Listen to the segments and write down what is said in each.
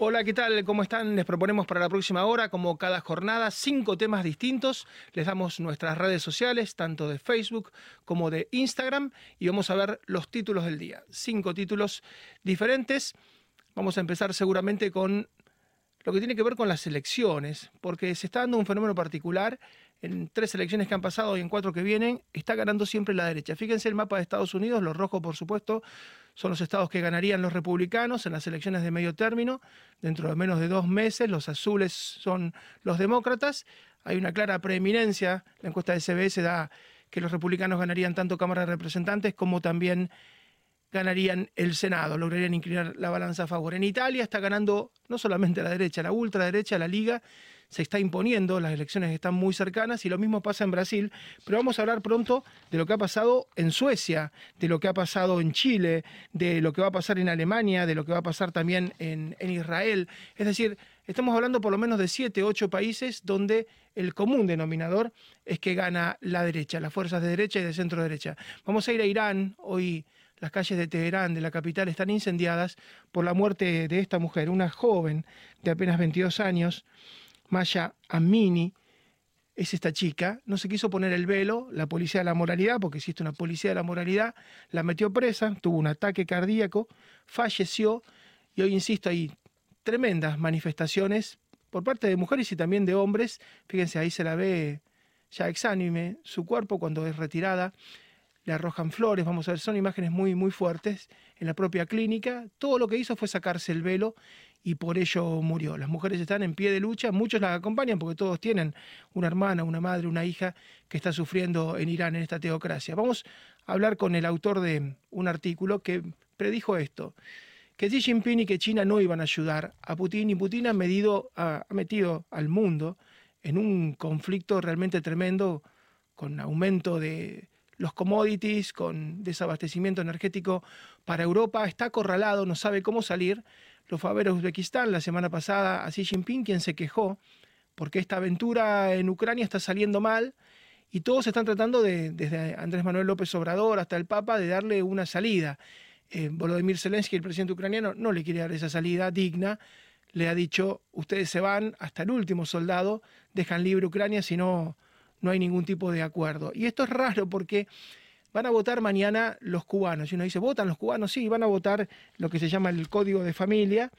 Hola, ¿qué tal? ¿Cómo están? Les proponemos para la próxima hora, como cada jornada, cinco temas distintos. Les damos nuestras redes sociales, tanto de Facebook como de Instagram, y vamos a ver los títulos del día. Cinco títulos diferentes. Vamos a empezar seguramente con lo que tiene que ver con las elecciones, porque se está dando un fenómeno particular en tres elecciones que han pasado y en cuatro que vienen, está ganando siempre la derecha. Fíjense el mapa de Estados Unidos, los rojos por supuesto son los estados que ganarían los republicanos en las elecciones de medio término, dentro de menos de dos meses, los azules son los demócratas, hay una clara preeminencia, la encuesta de CBS da que los republicanos ganarían tanto Cámara de Representantes como también ganarían el Senado, lograrían inclinar la balanza a favor. En Italia está ganando no solamente la derecha, la ultraderecha, la Liga se está imponiendo, las elecciones están muy cercanas y lo mismo pasa en Brasil, pero vamos a hablar pronto de lo que ha pasado en Suecia, de lo que ha pasado en Chile, de lo que va a pasar en Alemania, de lo que va a pasar también en, en Israel. Es decir, estamos hablando por lo menos de siete, ocho países donde el común denominador es que gana la derecha, las fuerzas de derecha y de centro derecha. Vamos a ir a Irán hoy las calles de Teherán, de la capital, están incendiadas por la muerte de esta mujer, una joven de apenas 22 años, Maya Amini, es esta chica, no se quiso poner el velo, la policía de la moralidad, porque existe una policía de la moralidad, la metió presa, tuvo un ataque cardíaco, falleció y hoy, insisto, hay tremendas manifestaciones por parte de mujeres y también de hombres. Fíjense, ahí se la ve ya exánime su cuerpo cuando es retirada le arrojan flores, vamos a ver, son imágenes muy, muy fuertes en la propia clínica. Todo lo que hizo fue sacarse el velo y por ello murió. Las mujeres están en pie de lucha, muchos las acompañan porque todos tienen una hermana, una madre, una hija que está sufriendo en Irán en esta teocracia. Vamos a hablar con el autor de un artículo que predijo esto que Xi Jinping y que China no iban a ayudar a Putin y Putin ha, medido, ha metido al mundo en un conflicto realmente tremendo con aumento de, los commodities, con desabastecimiento energético para Europa, está acorralado, no sabe cómo salir. Lo fue a ver a Uzbekistán la semana pasada a Xi Jinping, quien se quejó porque esta aventura en Ucrania está saliendo mal y todos están tratando de, desde Andrés Manuel López Obrador hasta el Papa, de darle una salida. Eh, Volodymyr Zelensky, el presidente ucraniano, no le quiere dar esa salida digna. Le ha dicho, ustedes se van hasta el último soldado, dejan libre Ucrania, si no no hay ningún tipo de acuerdo. Y esto es raro porque van a votar mañana los cubanos. Y uno dice, ¿votan los cubanos? Sí, van a votar lo que se llama el Código de Familia.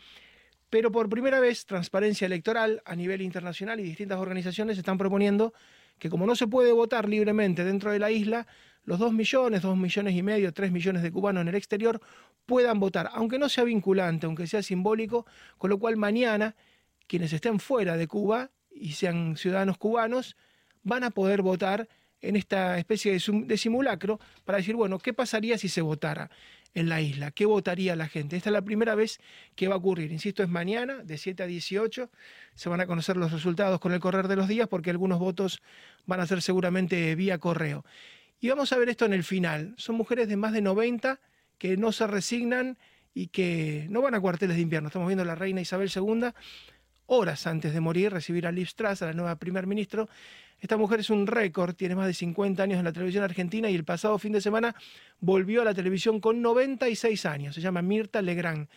Pero por primera vez, Transparencia Electoral a nivel internacional y distintas organizaciones están proponiendo que como no se puede votar libremente dentro de la isla, los dos millones, dos millones y medio, tres millones de cubanos en el exterior puedan votar, aunque no sea vinculante, aunque sea simbólico, con lo cual mañana quienes estén fuera de Cuba y sean ciudadanos cubanos van a poder votar en esta especie de, simulacro para decir, bueno, ¿qué pasaría si se votara en la isla? ¿Qué votaría la gente? Esta es la primera vez que va a ocurrir. Insisto, es mañana, de 7 a 18. Se van a conocer los resultados con el correr de los días porque algunos votos van a ser seguramente vía correo. Y vamos a ver esto en el final. Son mujeres de más de 90 que no se resignan y que no van a cuarteles de invierno. Estamos viendo a la reina Isabel II horas antes de morir, recibir a Liv Truss, a la nueva primer ministro. Esta mujer es un récord, tiene más de 50 años en la televisión argentina y el pasado fin de semana volvió a la televisión con 96 años. Se llama Mirta Legrand.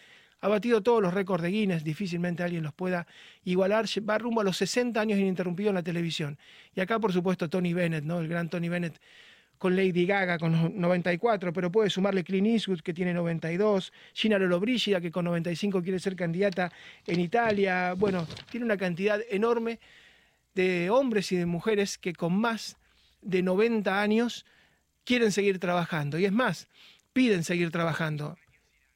Ha batido todos los récords de Guinness, difícilmente alguien los pueda igualar. Va rumbo a los 60 años ininterrumpido en la televisión. Y acá, por supuesto, Tony Bennett, ¿no? el gran Tony Bennett con Lady Gaga con 94, pero puede sumarle Clint Eastwood que tiene 92, Gina Lollobrigida que con 95 quiere ser candidata en Italia. Bueno, tiene una cantidad enorme de hombres y de mujeres que con más de 90 años quieren seguir trabajando. Y es más, piden seguir trabajando.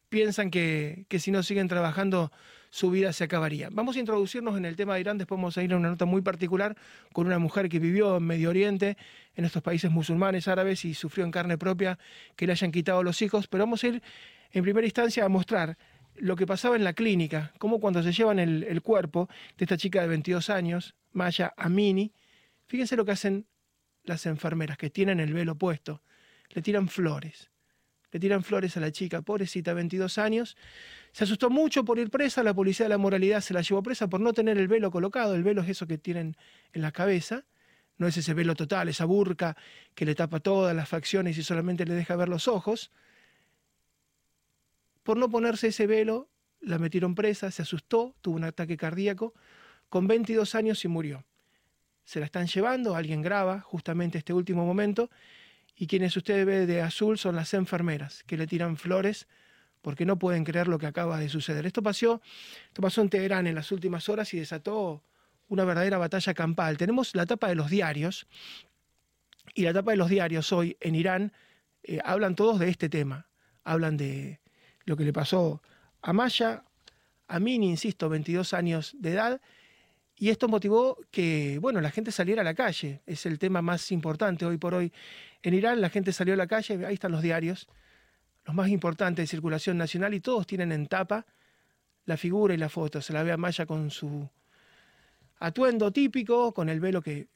Piensan que, que si no siguen trabajando su vida se acabaría. Vamos a introducirnos en el tema de Irán, después vamos a ir a una nota muy particular con una mujer que vivió en Medio Oriente, en estos países musulmanes árabes y sufrió en carne propia que le hayan quitado los hijos, pero vamos a ir en primera instancia a mostrar lo que pasaba en la clínica, cómo cuando se llevan el, el cuerpo de esta chica de 22 años, Maya Amini, fíjense lo que hacen las enfermeras que tienen el velo puesto, le tiran flores le tiran flores a la chica, pobrecita, 22 años. Se asustó mucho por ir presa, la policía de la moralidad se la llevó presa por no tener el velo colocado. El velo es eso que tienen en la cabeza, no es ese velo total, esa burca que le tapa todas las facciones y solamente le deja ver los ojos. Por no ponerse ese velo, la metieron presa, se asustó, tuvo un ataque cardíaco, con 22 años y murió. Se la están llevando, alguien graba justamente este último momento, y quienes usted ve de azul son las enfermeras que le tiran flores porque no pueden creer lo que acaba de suceder. Esto pasó, esto pasó en Teherán en las últimas horas y desató una verdadera batalla campal. Tenemos la tapa de los diarios, y la tapa de los diarios hoy en Irán eh, hablan todos de este tema. Hablan de lo que le pasó a Maya, a Mini, insisto, 22 años de edad, y esto motivó que, bueno, la gente saliera a la calle. Es el tema más importante hoy por hoy. En Irán la gente salió a la calle, ahí están los diarios, los más importantes de circulación nacional, y todos tienen en tapa la figura y la foto. Se la ve a Maya con su atuendo típico, con el velo que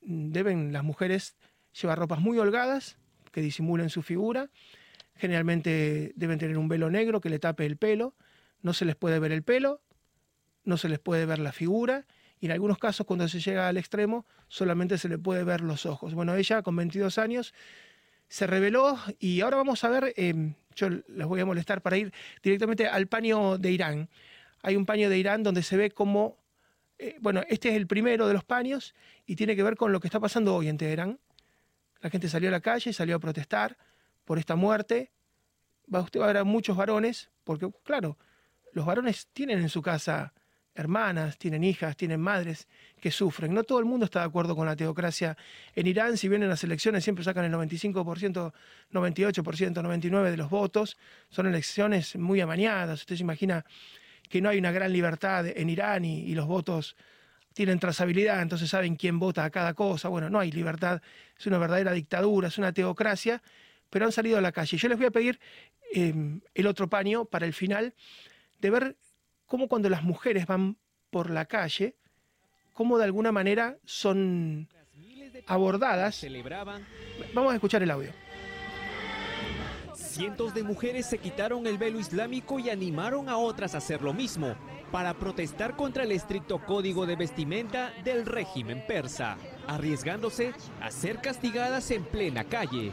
deben las mujeres llevar ropas muy holgadas, que disimulen su figura. Generalmente deben tener un velo negro que le tape el pelo. No se les puede ver el pelo, no se les puede ver la figura y en algunos casos cuando se llega al extremo solamente se le puede ver los ojos. Bueno, ella con 22 años se reveló y ahora vamos a ver, em, yo les voy a molestar para ir directamente al paño de Irán. Hay un paño de Irán donde se ve como, eh, bueno, este es el primero de los paños y tiene que ver con lo que está pasando hoy en Teherán. La gente salió a la calle, salió a protestar por esta muerte. Va, usted va a ver a muchos varones, porque claro, los varones tienen en su casa hermanas, tienen hijas, tienen madres que sufren. No todo el mundo está de acuerdo con la teocracia en Irán. Si bien en las elecciones siempre sacan el 95%, 98%, 99% de los votos, son elecciones muy amañadas. Usted se imagina que no hay una gran libertad en Irán y, los votos tienen trazabilidad, entonces saben quién vota a cada cosa. Bueno, no hay libertad, es una verdadera dictadura, es una teocracia, pero han salido a la calle. Yo les voy a pedir em, el otro paño para el final, de ver cómo cuando las mujeres van por la calle, cómo de alguna manera son abordadas. Vamos a escuchar el audio. Cientos de mujeres se quitaron el velo islámico y animaron a otras a hacer lo mismo para protestar contra el estricto código de vestimenta del régimen persa, arriesgándose a ser castigadas en plena calle.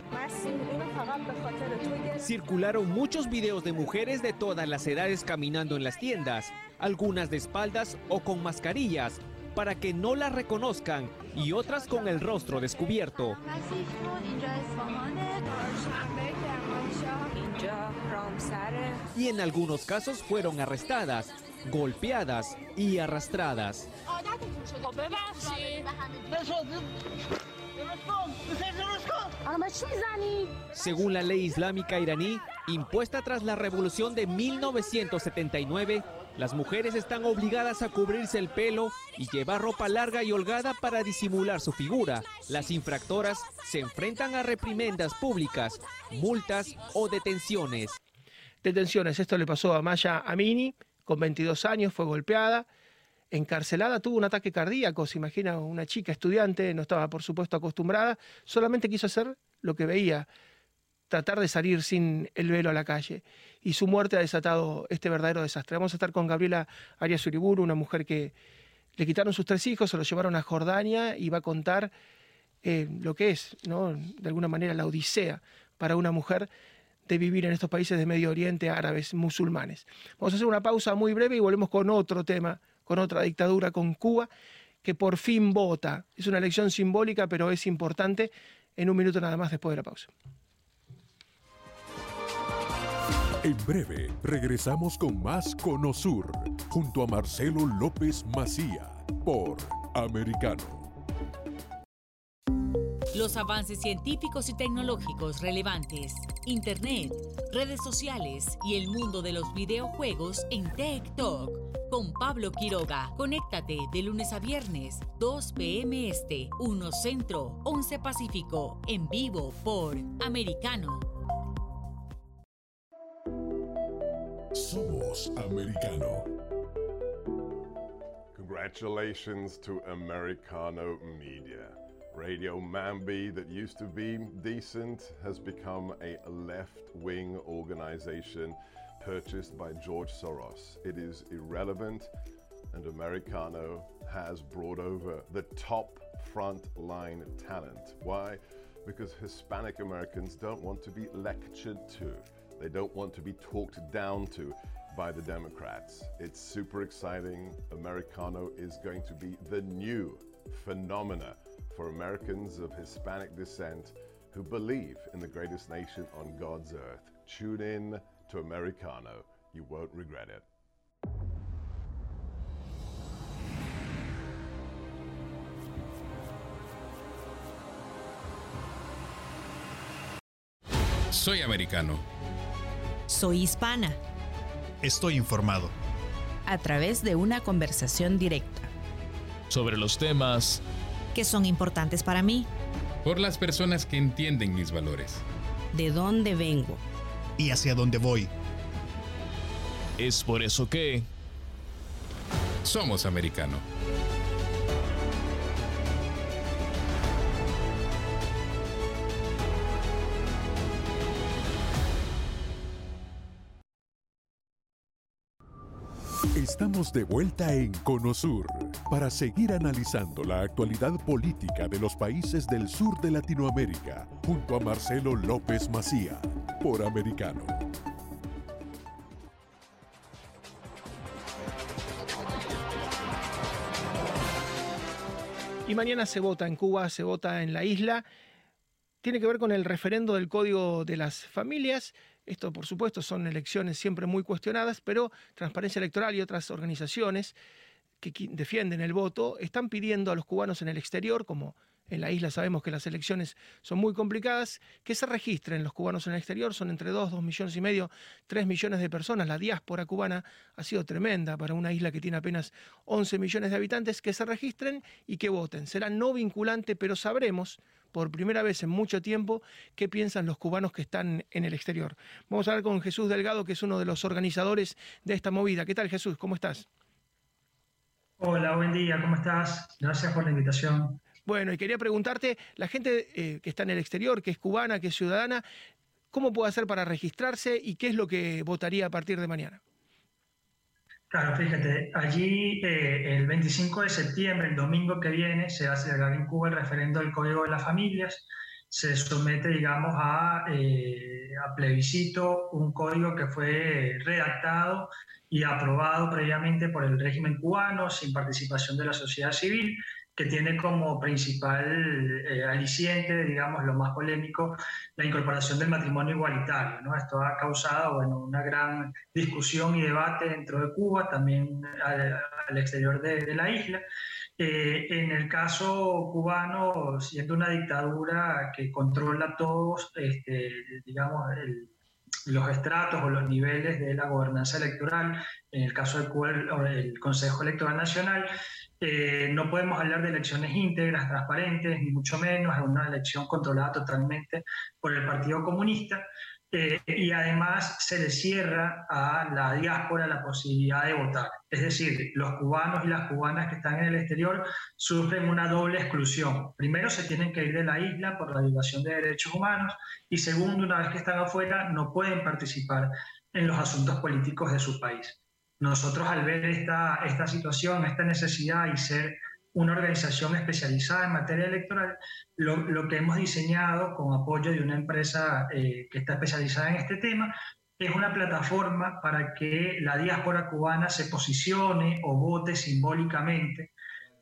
Circularon muchos videos de mujeres de todas las edades caminando en las tiendas, algunas de espaldas o con mascarillas, para que no las reconozcan y otras con el rostro descubierto. Y en algunos casos fueron arrestadas, golpeadas y arrastradas. Según la ley islámica iraní, impuesta tras la revolución de 1979, las mujeres están obligadas a cubrirse el pelo y llevar ropa larga y holgada para disimular su figura. Las infractoras se enfrentan a reprimendas públicas, multas o detenciones. Detenciones, esto le pasó a Maya Amini, con 22 años, fue golpeada, encarcelada, tuvo un ataque cardíaco, se imagina una chica estudiante, no estaba por supuesto acostumbrada, solamente quiso hacer lo que veía, tratar de salir sin el velo a la calle. Y su muerte ha desatado este verdadero desastre. Vamos a estar con Gabriela Arias Uriburu, una mujer que le quitaron sus tres hijos, se los llevaron a Jordania y va a contar eh, lo que es, ¿no? de alguna manera, la odisea para una mujer de vivir en estos países de Medio Oriente, árabes, musulmanes. Vamos a hacer una pausa muy breve y volvemos con otro tema, con otra dictadura, con Cuba, que por fin vota. Es una elección simbólica, pero es importante. En un minuto nada más después de la pausa. En breve regresamos con más Conosur, junto a Marcelo López Macía, por Americano. Los avances científicos y tecnológicos relevantes, Internet, redes sociales y el mundo de los videojuegos en Tech Talk con Pablo Quiroga. Conéctate de lunes a viernes, 2 p.m. Este, 1 Centro, 11 Pacífico, en vivo por Americano. Somos Americano. Congratulations to Americano Media. Radio Mambi, that used to be decent, has become a left wing organization purchased by George Soros. It is irrelevant, and Americano has brought over the top front-line talent. Why? Because Hispanic Americans don't want to be lectured to, they don't want to be talked down to. by the Democrats. It's super exciting. Americano is going to be the new phenomena for Americans of Hispanic descent who believe in the greatest nation on God's earth. Tune in to Americano. You won't regret it. Soy americano. Soy hispana. Estoy informado. A través de una conversación directa. Sobre los temas que son importantes para mí. Por las personas que entienden mis valores. De dónde vengo. Y hacia dónde voy. Es por eso que... Somos americano. Estamos de vuelta en Conosur para seguir analizando la actualidad política de los países del sur de Latinoamérica junto a Marcelo López Macía por Americano. Y mañana se vota en Cuba, se vota en la isla. Tiene que ver con el referendo del Código de las Familias esto, por supuesto, son elecciones siempre muy cuestionadas, pero Transparencia Electoral y otras organizaciones que defienden el voto están pidiendo a los cubanos en el exterior, como en la isla sabemos que las elecciones son muy complicadas, que se registren los cubanos en el exterior, son entre 2, 2 millones y medio, 3 millones de personas. La diáspora cubana ha sido tremenda para una isla que tiene apenas 11 millones de habitantes, que se registren y que voten. Será no vinculante, pero sabremos por primera vez en mucho tiempo qué piensan los cubanos que están en el exterior. Vamos a hablar con Jesús Delgado, que es uno de los organizadores de esta movida. ¿Qué tal Jesús? ¿Cómo estás? Hola, buen día, ¿cómo estás? Gracias por la invitación. Bueno, y quería preguntarte, la gente eh, que está en el exterior, que es cubana, que es ciudadana, ¿cómo puede hacer para registrarse y qué es lo que votaría a partir de mañana? Claro, fíjate, allí eh, el 25 de septiembre, el domingo que viene, se va a celebrar en Cuba el referendo del Código de las Familias. Se somete, digamos, a, eh, a plebiscito un código que fue redactado y aprobado previamente por el régimen cubano sin participación de la sociedad civil que tiene como principal eh, aliciente, digamos, lo más polémico, la incorporación del matrimonio igualitario. ¿no? Esto ha causado bueno, una gran discusión y debate dentro de Cuba, también al, exterior de, la isla. Eh, en el caso cubano, siendo una dictadura que controla todos, este, digamos, los estratos o los niveles de la gobernanza electoral, en el caso del el Consejo Electoral Nacional, eh, no podemos hablar de elecciones íntegras, transparentes, ni mucho menos, es una elección controlada totalmente por el Partido Comunista. Eh, y además se le cierra a la diáspora la posibilidad de votar. Es decir, los cubanos y las cubanas que están en el exterior sufren una doble exclusión. Primero, se tienen que ir de la isla por la violación de derechos humanos y segundo, una vez que están afuera, no pueden participar en los asuntos políticos de su país. Nosotros al ver esta, esta situación, esta necesidad y ser una organización especializada en materia electoral, lo, lo que hemos diseñado con apoyo de una empresa eh, que está especializada en este tema es una plataforma para que la diáspora cubana se posicione o vote simbólicamente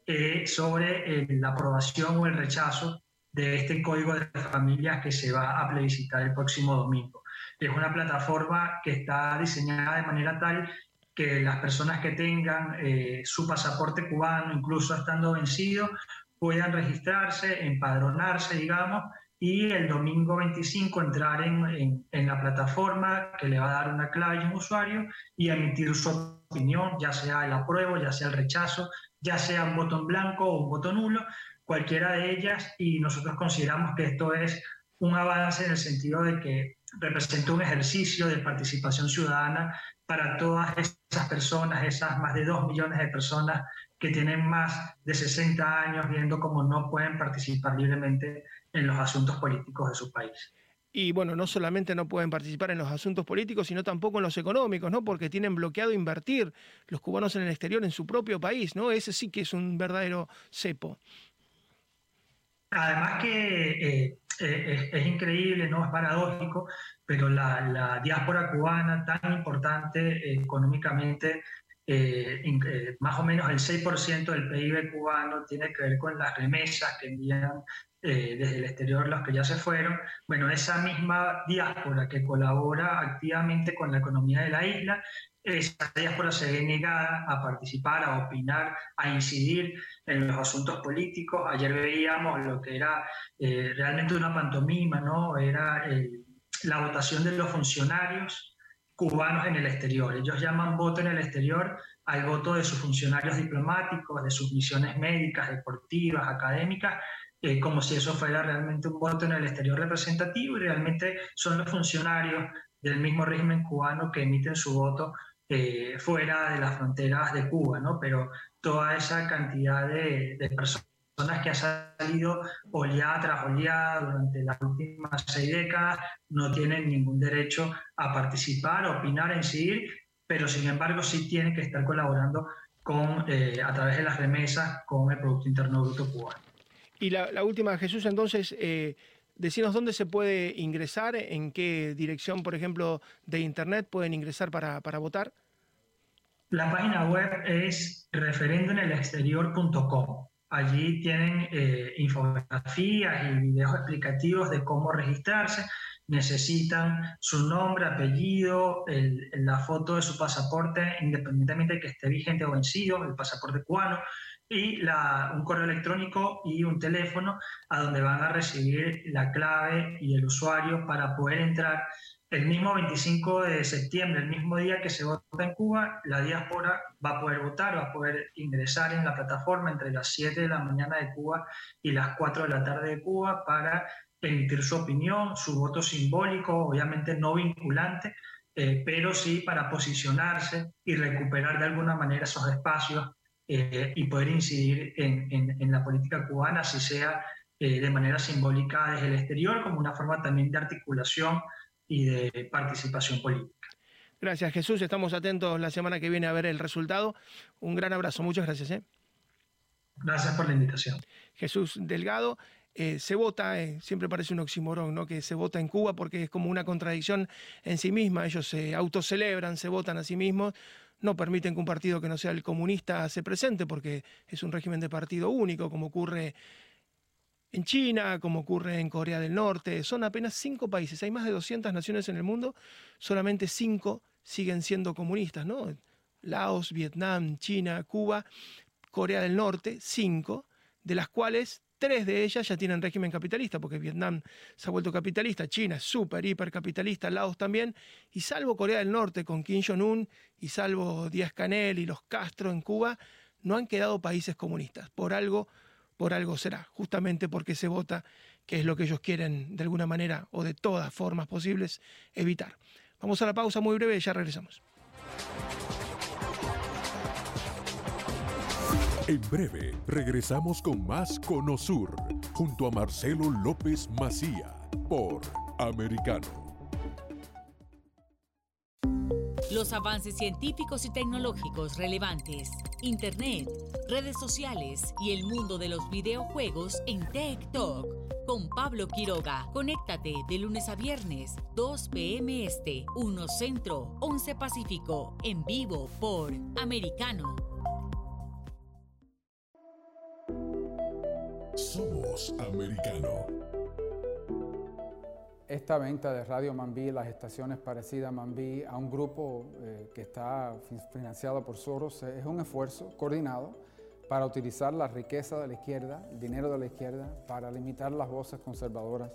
eh, sobre eh, la aprobación o el rechazo de este código de familias que se va a plebiscitar el próximo domingo. Es una plataforma que está diseñada de manera tal que las personas que tengan eh, su pasaporte cubano, incluso estando vencido, puedan registrarse, empadronarse, digamos, y el domingo 25 entrar en, en, la plataforma que le va a dar una clave a un usuario y emitir su opinión, ya sea el apruebo, ya sea el rechazo, ya sea un botón blanco o un botón nulo, cualquiera de ellas, y nosotros consideramos que esto es un avance en el sentido de que representa un ejercicio de participación ciudadana para todas esas personas, esas más de dos millones de personas que tienen más de 60 años viendo cómo no pueden participar libremente en los asuntos políticos de su país. Y bueno, no solamente no pueden participar en los asuntos políticos, sino tampoco en los económicos, ¿no? Porque tienen bloqueado invertir los cubanos en el exterior, en su propio país, ¿no? Ese sí que es un verdadero cepo. Además que es, increíble, ¿no? es paradójico, pero la, diáspora cubana tan importante económicamente eh, eh, más o menos el 6% del PIB cubano tiene que ver con las remesas que envían eh, desde el exterior los que ya se fueron. Bueno, esa misma diáspora que colabora activamente con la economía de la isla, esa diáspora se ve negada a participar, a opinar, a incidir en los asuntos políticos. Ayer veíamos lo que era realmente una pantomima, ¿no? Era la votación de los funcionarios cubanos en el exterior. Ellos llaman voto en el exterior al voto de sus funcionarios diplomáticos, de sus misiones médicas, deportivas, académicas, eh, como si eso fuera realmente un voto en el exterior representativo y realmente son los funcionarios del mismo régimen cubano que emiten su voto eh, fuera de las fronteras de Cuba, ¿no? Pero toda esa cantidad de, personas que han salido oleada tras oleada durante las últimas seis décadas no tienen ningún derecho a participar, opinar, a incidir, pero sin embargo sí tienen que estar colaborando con, eh, a través de las remesas con el Producto Interno Bruto cubano. Y la, última, Jesús, entonces, eh, decinos dónde se puede ingresar, en qué dirección, por ejemplo, de Internet pueden ingresar para, para votar. La página web es referendumexterior.com. Allí tienen eh, infografías y videos explicativos de cómo registrarse. Necesitan su nombre, apellido, la foto de su pasaporte, independientemente de que esté vigente o vencido, el pasaporte cubano, y un correo electrónico y un teléfono a donde van a recibir la clave y el usuario para poder entrar. El mismo 25 de septiembre, el mismo día que se vota en Cuba, la diáspora va a poder votar, va a poder ingresar en la plataforma entre las 7 de la mañana de Cuba y las 4 de la tarde de Cuba para emitir su opinión, su voto simbólico, obviamente no vinculante, eh, pero sí para posicionarse y recuperar de alguna manera esos espacios eh, y poder incidir en, la política cubana, si sea eh, de manera simbólica desde el exterior, como una forma también de articulación y de participación política. Gracias Jesús, estamos atentos la semana que viene a ver el resultado. Un gran abrazo, muchas gracias. ¿eh? Gracias por la invitación. Jesús Delgado. Eh, se vota, eh, siempre parece un oxímoron, ¿no? que se vota en Cuba porque es como una contradicción en sí misma, ellos se autocelebran, se votan a sí mismos, no permiten que un partido que no sea el comunista se presente porque es un régimen de partido único, como ocurre en China, como ocurre en Corea del Norte. Son apenas cinco países. Hay más de 200 naciones en el mundo, solamente cinco siguen siendo comunistas, ¿no? Laos, Vietnam, China, Cuba, Corea del Norte, cinco, de las cuales tres de ellas ya tienen régimen capitalista, porque Vietnam se ha vuelto capitalista, China es súper, hiper capitalista, Laos también, y salvo Corea del Norte con Kim Jong-un, y salvo Díaz Canel y los Castro en Cuba, no han quedado países comunistas. Por algo por algo será, justamente porque se vota, que es lo que ellos quieren de alguna manera o de todas formas posibles evitar. Vamos a la pausa muy breve ya regresamos. En breve regresamos con más Conosur junto a Marcelo López Macía por Americano. Los avances científicos y tecnológicos relevantes, Internet, redes sociales y el mundo de los videojuegos en Tech Talk con Pablo Quiroga. Conéctate de lunes a viernes, 2 p.m. Este, 1 Centro, 11 Pacífico, en vivo por Americano. Somos Americano. Esta venta de Radio Mambí, las estaciones parecidas a Mambí, a un grupo eh, que está financiado por Soros, es un esfuerzo coordinado para utilizar la riqueza de la izquierda, el dinero de la izquierda, para limitar las voces conservadoras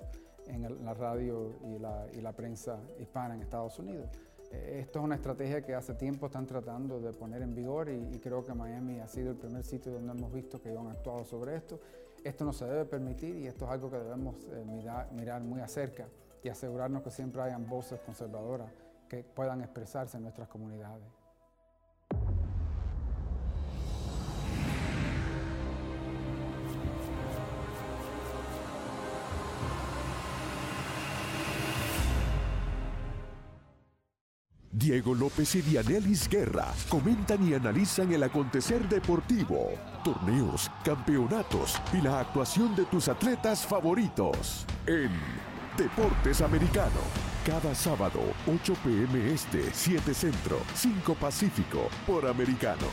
en la radio y la, prensa hispana en Estados Unidos. Eh, esto es una estrategia que hace tiempo están tratando de poner en vigor y, creo que Miami ha sido el primer sitio donde hemos visto que han actuado sobre esto. Esto no se debe permitir y esto es algo que debemos eh, mirar, mirar muy acerca y asegurarnos que siempre hayan voces conservadoras que puedan expresarse en nuestras comunidades. Diego López y Dianelis Guerra comentan y analizan el acontecer deportivo, torneos, campeonatos y la actuación de tus atletas favoritos en Deportes Americano. Cada sábado, 8 pm este, 7 centro, 5 pacífico, por Americano.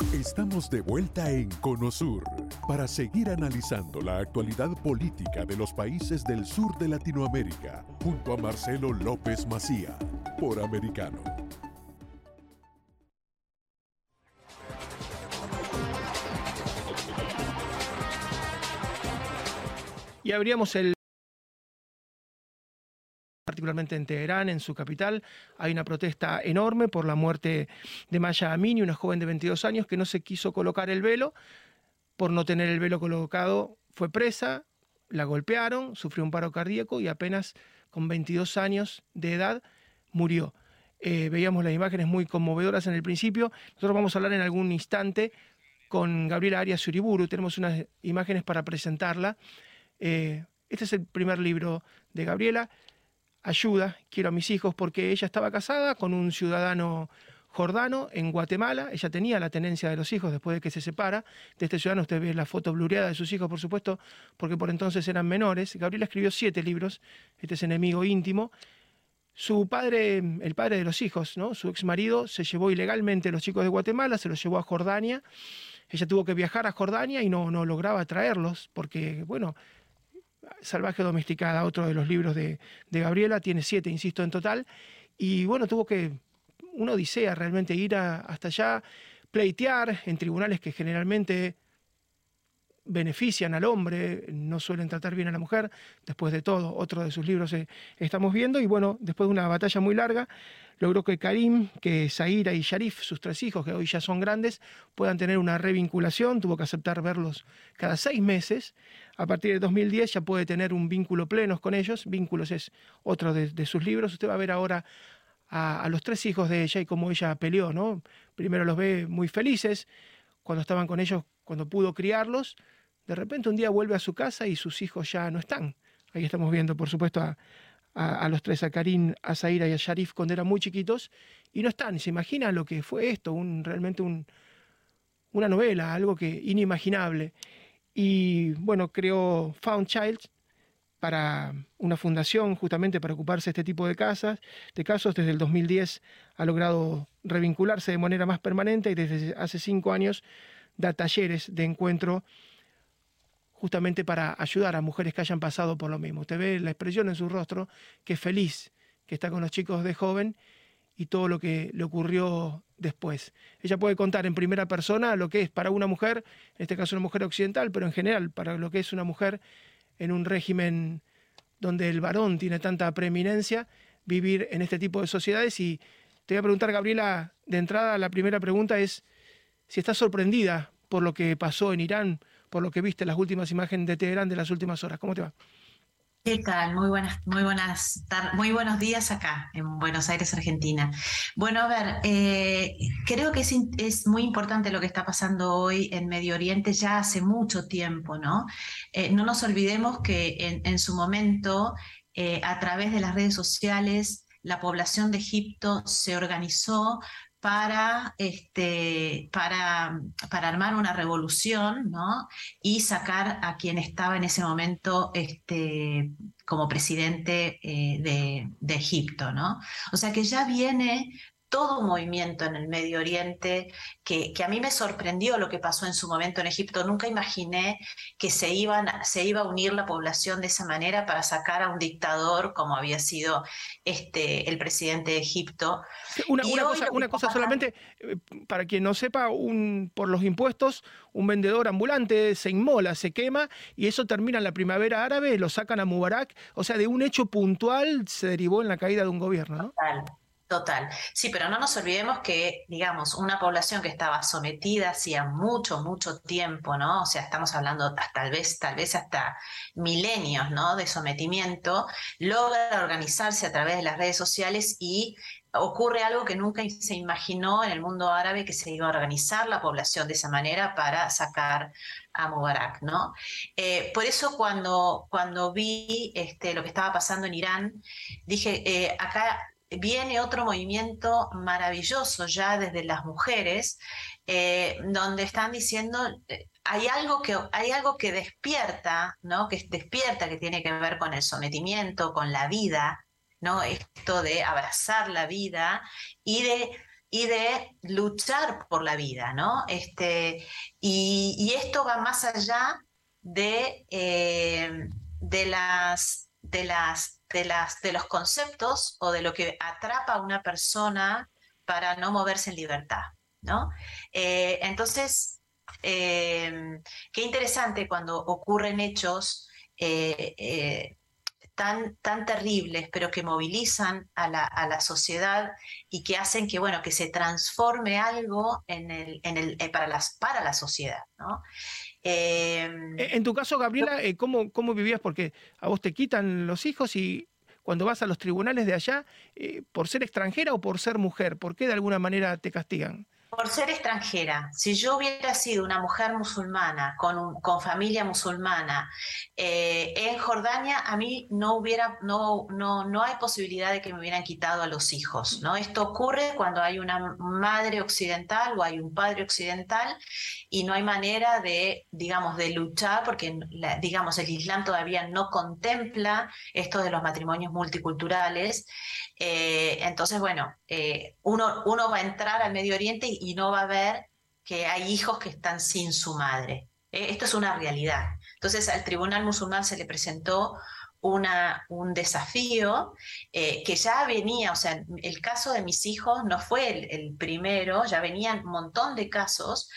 Estamos de vuelta en Conosur para seguir analizando la actualidad política de los países del sur de Latinoamérica junto a Marcelo López Macía por Americano. Y abríamos el particularmente en Teherán, en su capital. Hay una protesta enorme por la muerte de Maya Amini, una joven de 22 años que no se quiso colocar el velo. Por no tener el velo colocado, fue presa, la golpearon, sufrió un paro cardíaco y apenas con 22 años de edad murió. Eh, veíamos las imágenes muy conmovedoras en el principio. Nosotros vamos a hablar en algún instante con Gabriela Arias Uriburu. Tenemos unas imágenes para presentarla. Eh, este es el primer libro de Gabriela ayuda, quiero a mis hijos, porque ella estaba casada con un ciudadano jordano en Guatemala, ella tenía la tenencia de los hijos después de que se separa de este ciudadano, usted ve la foto blureada de sus hijos, por supuesto, porque por entonces eran menores. Gabriela escribió siete libros, este es enemigo íntimo. Su padre, el padre de los hijos, ¿no? su ex marido, se llevó ilegalmente a los chicos de Guatemala, se los llevó a Jordania. Ella tuvo que viajar a Jordania y no, no lograba traerlos, porque, bueno, Salvaje Domesticada, otro de los libros de, Gabriela, tiene siete, insisto, en total. Y bueno, tuvo que, una odisea realmente ir hasta allá, pleitear en tribunales que generalmente benefician al hombre, no suelen tratar bien a la mujer. Después de todo, otro de sus libros eh, estamos viendo. Y bueno, después de una batalla muy larga, logró que Karim, que Zaira y Sharif, sus tres hijos, que hoy ya son grandes, puedan tener una revinculación. Tuvo que aceptar verlos cada seis meses. A partir de 2010 ya puede tener un vínculo pleno con ellos. Vínculos es otro de, sus libros. Usted va a ver ahora a, a, los tres hijos de ella y cómo ella peleó, ¿no? Primero los ve muy felices cuando estaban con ellos, cuando pudo criarlos de repente un día vuelve a su casa y sus hijos ya no están. Ahí estamos viendo, por supuesto, a, los tres, a Karim, a Zaira y a Sharif cuando eran muy chiquitos, y no están. ¿Se imagina lo que fue esto? Un, realmente una novela, algo que inimaginable. Y bueno, creó Found Child para una fundación justamente para ocuparse de este tipo de, casas, de casos. Desde el 2010 ha logrado revincularse de manera más permanente y desde hace cinco años da talleres de encuentro justamente para ayudar a mujeres que hayan pasado por lo mismo. Usted ve la expresión en su rostro, que es feliz, que está con los chicos de joven y todo lo que le ocurrió después. Ella puede contar en primera persona lo que es para una mujer, en este caso una mujer occidental, pero en general para lo que es una mujer en un régimen donde el varón tiene tanta preeminencia, vivir en este tipo de sociedades. Y te voy a preguntar, Gabriela, de entrada, la primera pregunta es si estás sorprendida por lo que pasó en Irán, por lo que viste las últimas imágenes de Teherán de las últimas horas. ¿Cómo te va? ¿Qué tal? Muy buenas, muy buenas, muy buenos días acá en Buenos Aires, Argentina. Bueno, a ver, eh, creo que es, muy importante lo que está pasando hoy en Medio Oriente ya hace mucho tiempo, ¿no? Eh, no nos olvidemos que en, su momento, eh, a través de las redes sociales, la población de Egipto se organizó para, este, para, para, armar una revolución ¿no? y sacar a quien estaba en ese momento este, como presidente eh, de, de, Egipto. ¿no? O sea que ya viene todo un movimiento en el Medio Oriente que, que, a mí me sorprendió lo que pasó en su momento en Egipto. Nunca imaginé que se, iban, se iba a unir la población de esa manera para sacar a un dictador como había sido este, el presidente de Egipto. Una, cosa, una cosa solamente, eh, para quien no sepa, un, por los impuestos, un vendedor ambulante se inmola, se quema y eso termina en la primavera árabe, lo sacan a Mubarak. O sea, de un hecho puntual se derivó en la caída de un gobierno, ¿no? Total. Sí, pero no nos olvidemos que, digamos, una población que estaba sometida hacía mucho, mucho tiempo, ¿no? O sea, estamos hablando hasta, tal vez, tal vez hasta milenios, ¿no? De sometimiento, logra organizarse a través de las redes sociales y ocurre algo que nunca se imaginó en el mundo árabe que se iba a organizar la población de esa manera para sacar a Mubarak, ¿no? Eh, por eso cuando, cuando vi este, lo que estaba pasando en Irán, dije, eh, acá viene otro movimiento maravilloso ya desde las mujeres, eh, donde están diciendo, hay algo, que, hay algo que despierta, ¿no? que despierta, que tiene que ver con el sometimiento, con la vida, ¿no? Esto de abrazar la vida y de, y de luchar por la vida, ¿no? Este, y, esto va más allá de, eh, de, las, de, las, de, los conceptos o de lo que atrapa a una persona para no moverse en libertad, ¿no? Eh, entonces, eh, qué interesante cuando ocurren hechos tan, tan terribles, pero que movilizan a la, a la, sociedad y que hacen que, bueno, que se transforme algo en el, en el, eh, para, las, para la sociedad. ¿no? Em, e, en tu caso, Gabriela, eh, ¿cómo, ¿cómo vivías? Porque a vos te quitan los hijos y cuando vas a los tribunales de allá, eh, por ser extranjera o por ser mujer, ¿por qué de alguna manera te castigan? Por ser extranjera, si yo hubiera sido una mujer musulmana, con, familia musulmana, eh, en Jordania, a mí no, hubiera, no, no, no hay posibilidad de que me hubieran quitado a los hijos. ¿no? Esto ocurre cuando hay una madre occidental o hay un padre occidental y no hay manera de, digamos, de luchar, porque, digamos, el Islam todavía no contempla esto de los matrimonios multiculturales. Eh, entonces, bueno, eh, uno, uno va a entrar al Medio Oriente y, no va a ver que hay hijos que están sin su madre. Eh, esto es una realidad. Entonces, al tribunal musulmán se le presentó una, un desafío que ya venía, o sea, el caso de mis hijos no fue el, primero, ya venían un montón de casos,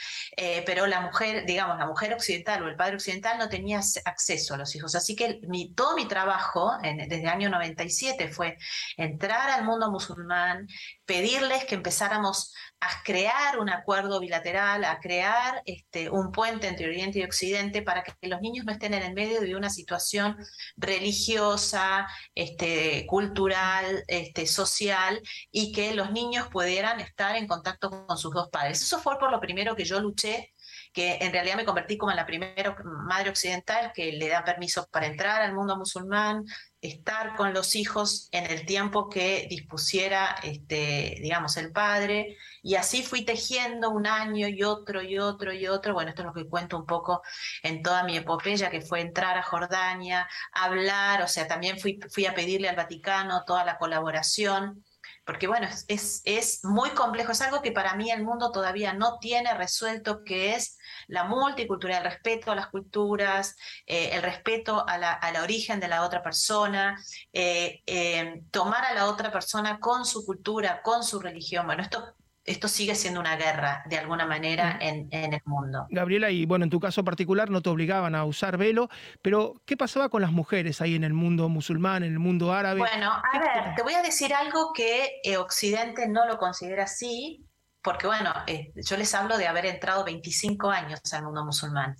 pero la mujer, digamos, la mujer occidental o el padre occidental no tenía acceso a los hijos. Así que mi, todo mi trabajo desde el año 97 fue entrar al mundo musulmán, pedirles que empezáramos a crear un acuerdo bilateral, a crear este, un puente entre Oriente y Occidente para que los niños no estén en el medio de una situación religiosa, este, cultural, este, social, y que los niños pudieran estar en contacto con sus dos padres. Eso fue por lo primero que yo luché que en realidad me convertí como en la primera madre occidental que le da permiso para entrar al mundo musulmán, estar con los hijos en el tiempo que dispusiera, este, digamos, el padre. Y así fui tejiendo un año y otro y otro y otro. Bueno, esto es lo que cuento un poco en toda mi epopeya, que fue entrar a Jordania, hablar, o sea, también fui, fui a pedirle al Vaticano toda la colaboración porque bueno, es, es, muy complejo, es algo que para mí el mundo todavía no tiene resuelto, que es la multiculturalidad, el respeto a las culturas, eh, el respeto a la, origen de la otra persona, eh, eh, tomar a la otra persona con su cultura, con su religión. Bueno, esto esto sigue siendo una guerra de alguna manera en, en, el mundo. Gabriela, y bueno, en tu caso particular no te obligaban a usar velo, pero ¿qué pasaba con las mujeres ahí en el mundo musulmán, en el mundo árabe? Bueno, a ver, te voy a decir algo que eh, Occidente no lo considera así, porque bueno, eh, yo les hablo de haber entrado 25 años al mundo musulmán.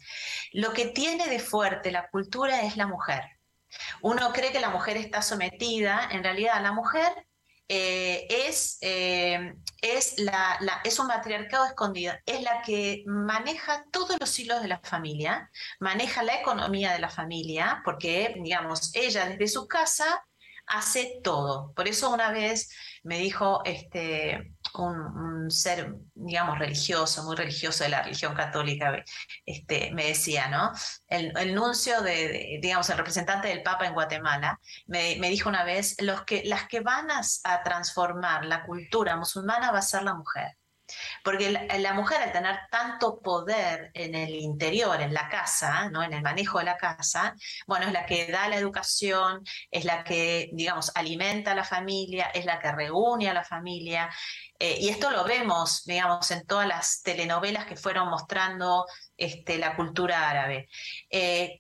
Lo que tiene de fuerte la cultura es la mujer. Uno cree que la mujer está sometida, en realidad la mujer eh, es, eh, es, la, es un matriarcado escondido, es la que maneja todos los hilos de la familia, maneja la economía de la familia, porque, digamos, ella desde su casa hace todo. Por eso una vez me dijo este, un, ser, digamos, religioso, muy religioso de la religión católica, este, me decía, ¿no? El, nuncio de, digamos, el representante del Papa en Guatemala, me, dijo una vez, los que, las que van a transformar la cultura musulmana va a ser la mujer. Porque la, mujer al tener tanto poder en el interior, en la casa, ¿no? en el manejo de la casa, bueno, es la que da la educación, es la que, digamos, alimenta a la familia, es la que reúne a la familia. Eh, y esto lo vemos, digamos, en todas las telenovelas que fueron mostrando este, la cultura árabe. Eh,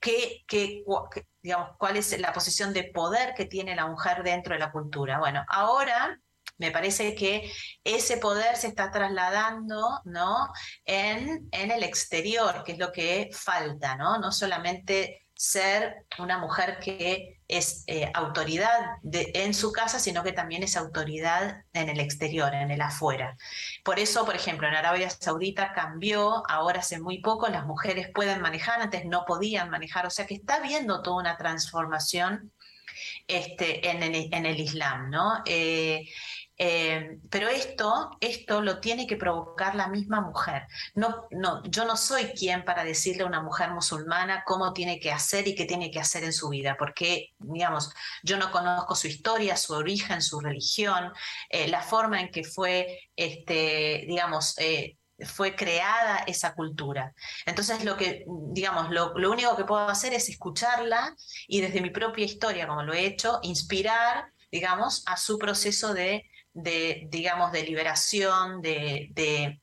digamos, ¿Cuál es la posición de poder que tiene la mujer dentro de la cultura? Bueno, ahora me parece que ese poder se está trasladando ¿no? en, en el exterior, que es lo que falta, ¿no? No solamente ser una mujer que es eh, autoridad en su casa, sino que también es autoridad en el exterior, en el afuera. Por eso, por ejemplo, en Arabia Saudita cambió, ahora hace muy poco las mujeres pueden manejar, antes no podían manejar, o sea que está habiendo toda una transformación este, en, el, Islam, ¿no? Eh, eh, pero esto, esto lo tiene que provocar la misma mujer. No, no, yo no soy quien para decirle a una mujer musulmana cómo tiene que hacer y qué tiene que hacer en su vida, porque, digamos, yo no conozco su historia, su origen, su religión, eh, la forma en que fue, este, digamos, eh, fue creada esa cultura. Entonces, lo que, digamos, lo, lo, único que puedo hacer es escucharla y desde mi propia historia, como lo he hecho, inspirar, digamos, a su proceso de de, digamos, de liberación, de, de,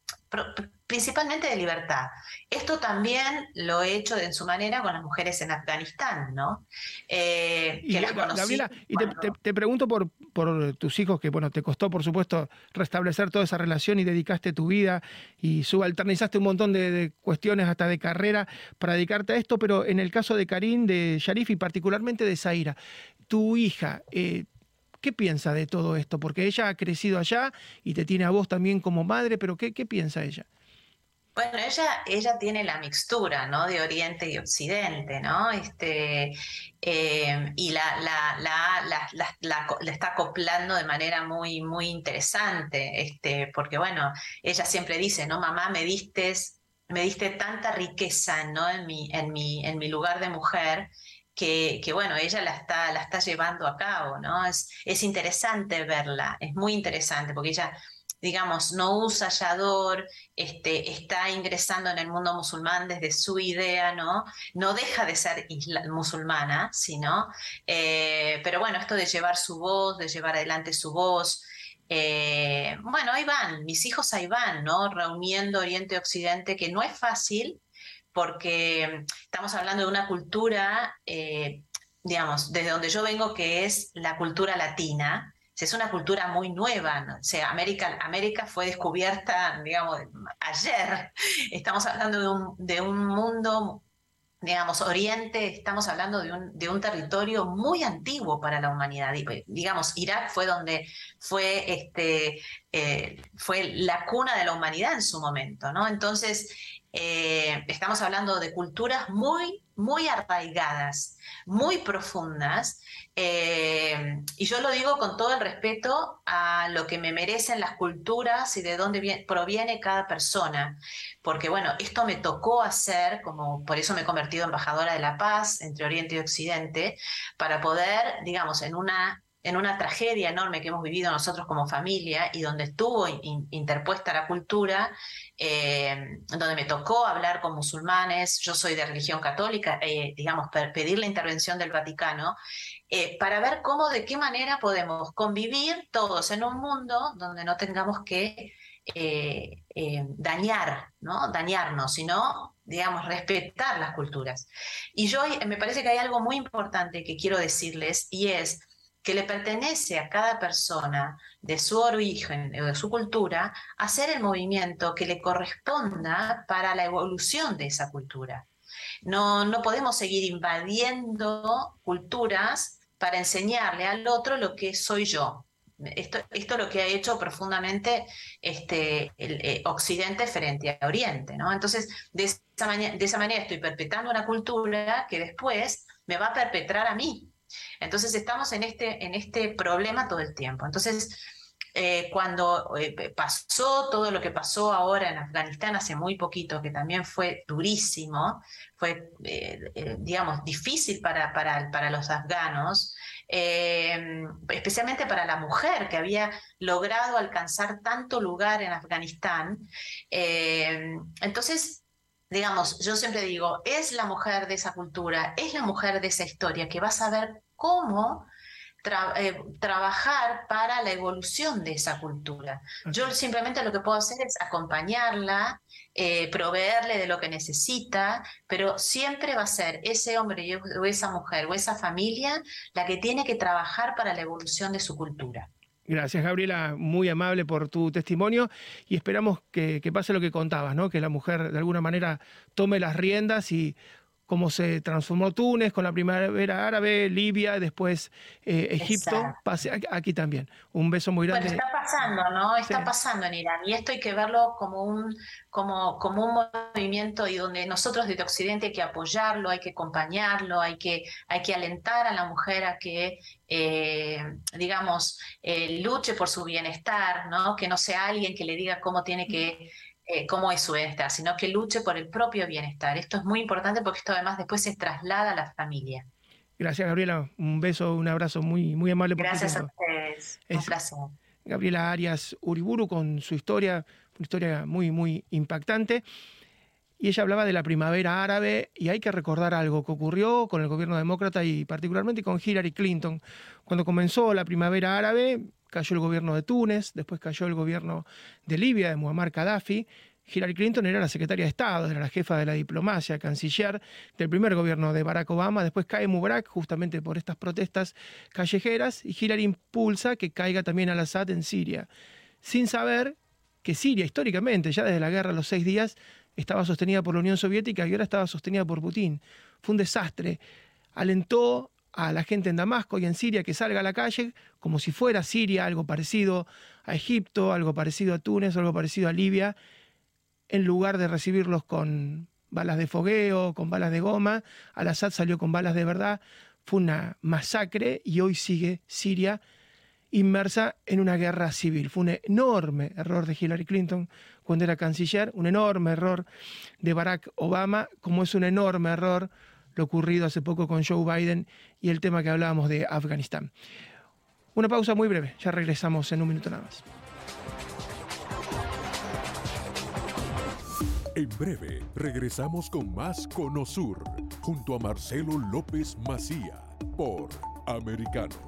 principalmente de libertad. Esto también lo he hecho en su manera con las mujeres en Afganistán, ¿no? Eh, y, Gabriela, y te, pregunto por, por tus hijos, que bueno, te costó por supuesto restablecer toda esa relación y dedicaste tu vida y subalternizaste un montón de, cuestiones hasta de carrera para dedicarte a esto, pero en el caso de Karim, de Sharif y particularmente de Zaira, tu hija, eh, ¿Qué piensa de todo esto? Porque ella ha crecido allá y te tiene a vos también como madre, pero ¿qué, piensa ella? Bueno, ella, ella tiene la mixtura, ¿no? De Oriente y Occidente, ¿no? Este, eh, y la, la, la, la, está acoplando de manera muy, muy interesante, este, porque bueno, ella siempre dice, ¿no? Mamá, me diste, me diste tanta riqueza, ¿no? En mi, en mi, en mi lugar de mujer que, bueno, ella la está, la está llevando a cabo, ¿no? Es, es interesante verla, es muy interesante, porque ella digamos, no usa yador, este, está ingresando en el mundo musulmán desde su idea, ¿no? No deja de ser musulmana, sino, eh, pero bueno, esto de llevar su voz, de llevar adelante su voz, eh, bueno, ahí van, mis hijos ahí van, ¿no? Reuniendo Oriente y Occidente, que no es fácil, porque estamos hablando de una cultura, eh, digamos, desde donde yo vengo, que es la cultura latina, es una cultura muy nueva, o sea, América, América fue descubierta, digamos, ayer. Estamos hablando de un, de un mundo, digamos, Oriente, estamos hablando de un, de un, territorio muy antiguo para la humanidad. Digamos, Irak fue donde fue, este, eh, fue la cuna de la humanidad en su momento, ¿no? Entonces, eh, estamos hablando de culturas muy, muy arraigadas, muy profundas, eh, y yo lo digo con todo el respeto a lo que me merecen las culturas y de dónde proviene cada persona, porque bueno, esto me tocó hacer, como por eso me he convertido en embajadora de la paz entre Oriente y Occidente, para poder, digamos, en una en una tragedia enorme que hemos vivido nosotros como familia y donde estuvo interpuesta la cultura, eh, donde me tocó hablar con musulmanes, yo soy de religión católica, eh, digamos, pedir la intervención del Vaticano, eh, para ver cómo, de qué manera podemos convivir todos en un mundo donde no tengamos que dañar, ¿no? dañarnos, sino digamos, respetar las culturas. Y yo me parece que hay algo muy importante que quiero decirles y es que le pertenece a cada persona de su origen o de su cultura hacer el movimiento que le corresponda para la evolución de esa cultura. No, no podemos seguir invadiendo culturas para enseñarle al otro lo que soy yo. Esto, esto es lo que ha hecho profundamente este, el, eh, Occidente frente a Oriente. ¿no? Entonces, de esa, de esa manera estoy perpetrando una cultura que después me va a perpetrar a mí. Entonces estamos en este, en este problema todo el tiempo. Entonces, eh, cuando eh, pasó todo lo que pasó ahora en Afganistán hace muy poquito, que también fue durísimo, fue, eh, digamos, difícil para, para, para los afganos, especialmente para la mujer que había logrado alcanzar tanto lugar en Afganistán. entonces, digamos, yo siempre digo, es la mujer de esa cultura, es la mujer de esa historia que va a saber cómo eh, trabajar para la evolución de esa cultura. Yo simplemente lo que puedo hacer es acompañarla, eh, proveerle de lo que necesita, pero siempre va a ser ese hombre o esa mujer o esa familia la que tiene que trabajar para la evolución de su cultura. Gracias, Gabriela, muy amable por tu testimonio y esperamos que, pase lo que contabas, ¿no? que la mujer de alguna manera tome las riendas y cómo se transformó Túnez con la primavera árabe, Libia, después eh, Egipto, pase aquí también. Un beso muy grande. está pasando, ¿no? Está pasando en Irán y esto hay que verlo como un, como, como un movimiento y donde nosotros desde Occidente hay que apoyarlo, hay que acompañarlo, hay que, hay que alentar a la mujer a que, eh, digamos, eh, luche por su bienestar, ¿no? Que no sea alguien que le diga cómo tiene que eh, cómo es su bienestar, sino que luche por el propio bienestar. Esto es muy importante porque esto además después se traslada a la familia. Gracias, Gabriela. Un beso, un abrazo muy, muy amable. Por Gracias a ustedes. Un placer. Gabriela Arias Uriburu con su historia, una historia muy, muy impactante. Y ella hablaba de la primavera árabe y hay que recordar algo que ocurrió con el gobierno demócrata y particularmente con Hillary Clinton. Cuando comenzó la primavera árabe, cayó el gobierno de Túnez, después cayó el gobierno de Libia, de Muammar Gaddafi. Hillary Clinton era la secretaria de Estado, era la jefa de la diplomacia, canciller del primer gobierno de Barack Obama. Después cae Mubarak justamente por estas protestas callejeras y Hillary impulsa que caiga también al-Assad en Siria, sin saber que Siria históricamente, ya desde la guerra de los seis días, estaba sostenida por la Unión Soviética y ahora estaba sostenida por Putin. Fue un desastre. Alentó a la gente en Damasco y en Siria que salga a la calle como si fuera Siria, algo parecido a Egipto, algo parecido a Túnez, algo parecido a Libia, en lugar de recibirlos con balas de fogueo, con balas de goma, Al-Assad salió con balas de verdad, fue una masacre y hoy sigue Siria inmersa en una guerra civil. Fue un enorme error de Hillary Clinton cuando era canciller, un enorme error de Barack Obama, como es un enorme error lo ocurrido hace poco con Joe Biden y el tema que hablábamos de Afganistán. Una pausa muy breve, ya regresamos en un minuto nada más. En breve regresamos con más Conosur junto a Marcelo López Macía por Americano.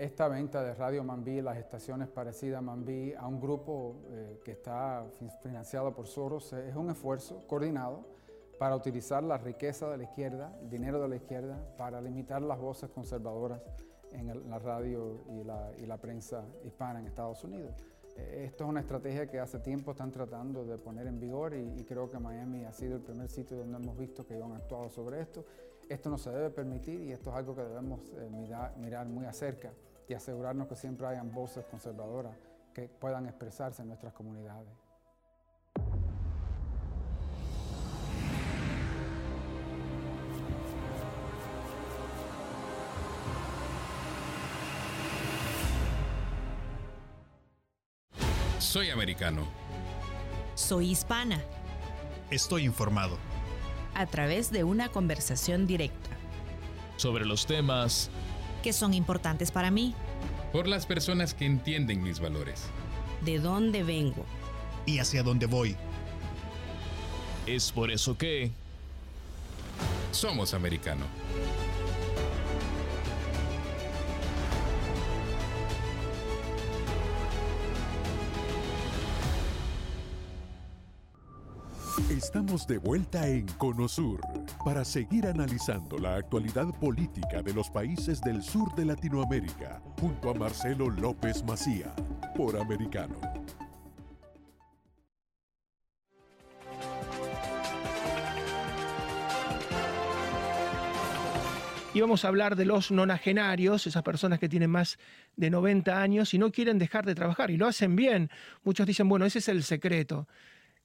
Esta venta de Radio Mambí, las estaciones parecidas a Mambí, a un grupo eh, que está financiado por Soros, es un esfuerzo coordinado para utilizar la riqueza de la izquierda, el dinero de la izquierda, para limitar las voces conservadoras en la radio y la, prensa hispana en Estados Unidos. Eh, esto es una estrategia que hace tiempo están tratando de poner en vigor y, creo que Miami ha sido el primer sitio donde hemos visto que han actuado sobre esto. Esto no se debe permitir y esto es algo que debemos eh, mirar, mirar muy acerca y asegurarnos que siempre hayan voces conservadoras que puedan expresarse en nuestras comunidades. Soy americano. Soy hispana. Estoy informado. A través de una conversación directa. Sobre los temas que son importantes para mí. Por las personas que entienden mis valores. De dónde vengo. Y hacia dónde voy. Es por eso que... Somos americano. Estamos de vuelta en Conosur para seguir analizando la actualidad política de los países del sur de Latinoamérica junto a Marcelo López Macía por Americano. Y vamos a hablar de los nonagenarios, esas personas que tienen más de 90 años y no quieren dejar de trabajar y lo hacen bien. Muchos dicen, bueno, ese es el secreto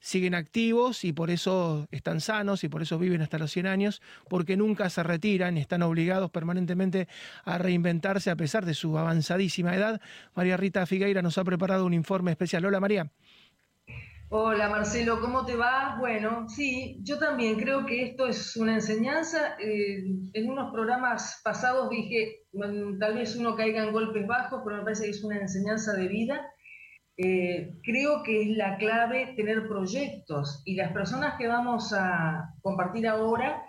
siguen activos y por eso están sanos y por eso viven hasta los 100 años, porque nunca se retiran, están obligados permanentemente a reinventarse a pesar de su avanzadísima edad. María Rita Figueira nos ha preparado un informe especial. Hola María. Hola Marcelo, ¿cómo te va? Bueno, sí, yo también creo que esto es una enseñanza. Eh, en unos programas pasados dije, tal vez uno caiga en golpes bajos, pero me parece que es una enseñanza de vida eh, creo que es la clave tener proyectos y las personas que vamos a compartir ahora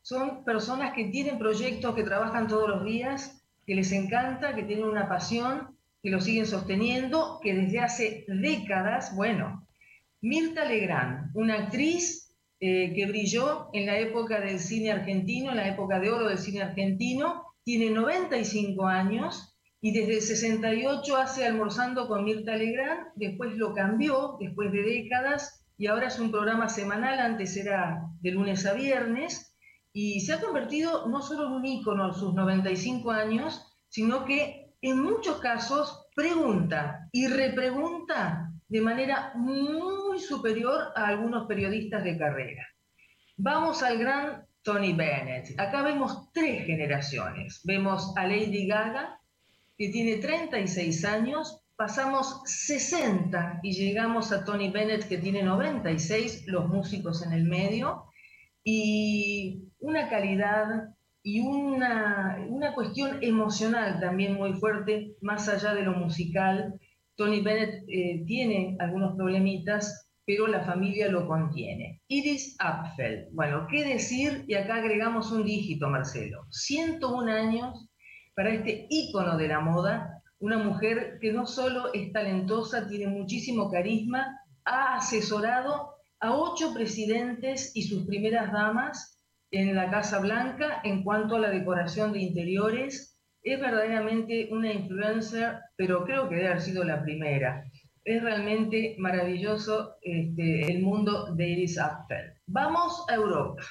son personas que tienen proyectos, que trabajan todos los días, que les encanta, que tienen una pasión, que lo siguen sosteniendo, que desde hace décadas, bueno, Mirta Legrand, una actriz eh, que brilló en la época del cine argentino, en la época de oro del cine argentino, tiene 95 años y desde el 68 hace Almorzando con Mirta Legrand, después lo cambió, después de décadas, y ahora es un programa semanal, antes era de lunes a viernes, y se ha convertido no solo en un ícono en sus 95 años, sino que en muchos casos pregunta y repregunta de manera muy superior a algunos periodistas de carrera. Vamos al gran Tony Bennett. Acá vemos tres generaciones. Vemos a Lady Gaga, que tiene 36 años, pasamos 60 y llegamos a Tony Bennett, que tiene 96, los músicos en el medio, y una calidad y una, una cuestión emocional también muy fuerte, más allá de lo musical. Tony Bennett eh, tiene algunos problemitas, pero la familia lo contiene. Iris Apfel, bueno, ¿qué decir? Y acá agregamos un dígito, Marcelo. 101 años para este ícono de la moda, una mujer que no solo es talentosa, tiene muchísimo carisma, ha asesorado a ocho presidentes y sus primeras damas en la Casa Blanca en cuanto a la decoración de interiores. Es verdaderamente una influencer, pero creo que debe haber sido la primera. Es realmente maravilloso este, el mundo de Iris Apfel. Vamos a Europa.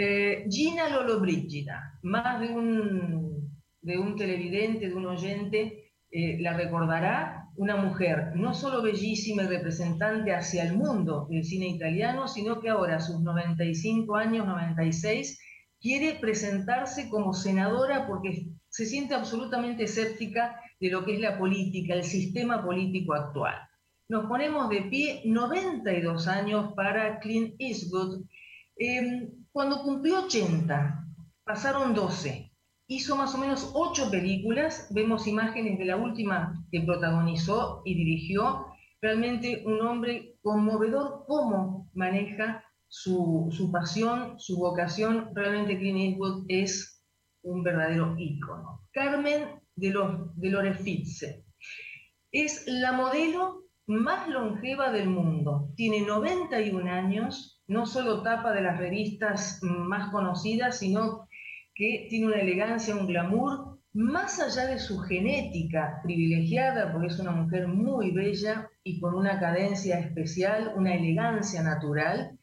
Eh, Gina Lollobrigida, más de un, de un televidente, de un oyente, eh, la recordará una mujer no solo bellísima y representante hacia el mundo del cine italiano, sino que ahora a sus 95 años, 96, quiere presentarse como senadora porque se siente absolutamente escéptica de lo que es la política, el sistema político actual. Nos ponemos de pie 92 años para Clint Eastwood. Em, cuando cumplió 80, pasaron 12 hizo más o menos ocho películas, vemos imágenes de la última que protagonizó y dirigió, realmente un hombre conmovedor cómo maneja su, pasión, su vocación, realmente Clint Eastwood es un verdadero ícono. Carmen de, los, de es la modelo más longeva del mundo, tiene 91 años, no solo tapa de las revistas más conocidas, sino que tiene una elegancia, un glamour, más allá de su genética privilegiada, porque es una mujer muy bella y con una cadencia especial, una elegancia natural,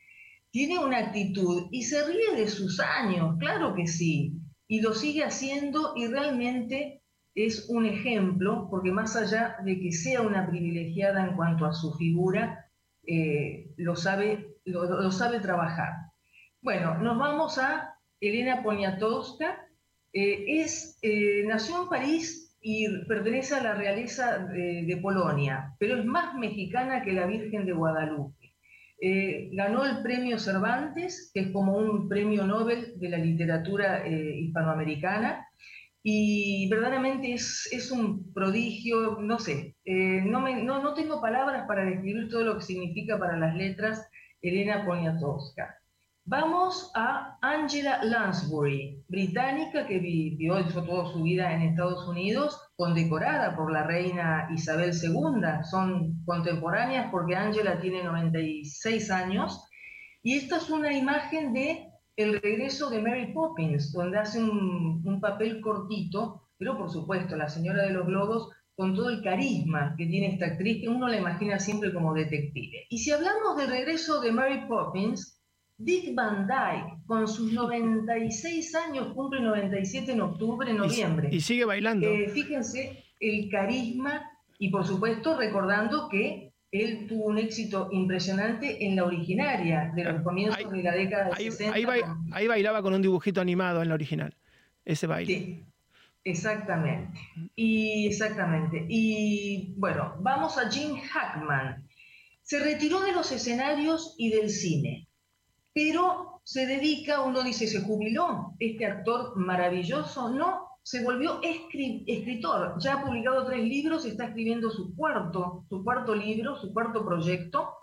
tiene una actitud y se ríe de sus años, claro que sí, y lo sigue haciendo y realmente es un ejemplo, porque más allá de que sea una privilegiada en cuanto a su figura, eh, lo, sabe, lo sabe trabajar. Bueno, nos vamos a Elena Poniatowska, eh, es, eh, nació en París y pertenece a la realeza de, Polonia, pero es más mexicana que la Virgen de Guadalupe. Eh, ganó el premio Cervantes, que es como un premio Nobel de la literatura hispanoamericana, y verdaderamente es, es, un prodigio, no sé, no, no, no, tengo palabras para describir todo lo que significa para las letras Elena Poniatowska. Vamos a Angela Lansbury, británica que vivió toda su vida en Estados Unidos, condecorada por la reina Isabel II. Son contemporáneas porque Angela tiene 96 años. Y esta es una imagen de el regreso de Mary Poppins, donde hace un, un papel cortito, pero por supuesto, la señora de los globos con todo el carisma que tiene esta actriz, que uno la imagina siempre como detective. Y si hablamos del regreso de Mary Poppins, Dick Van Dyke, con sus 96 años, cumple 97 en octubre, noviembre. Y, sigue bailando. Eh, fíjense el carisma y por supuesto recordando que él tuvo un éxito impresionante en la originaria de los comienzos de la década de 60. Ahí, bailaba con un dibujito animado en la original, ese baile. Sí, exactamente. Y exactamente. Y bueno, vamos a Jim Hackman. Se retiró de los escenarios y del cine pero se dedica, uno dice, se jubiló este actor maravilloso, no, se volvió escritor, ya ha publicado tres libros, está escribiendo su cuarto, su cuarto libro, su cuarto proyecto.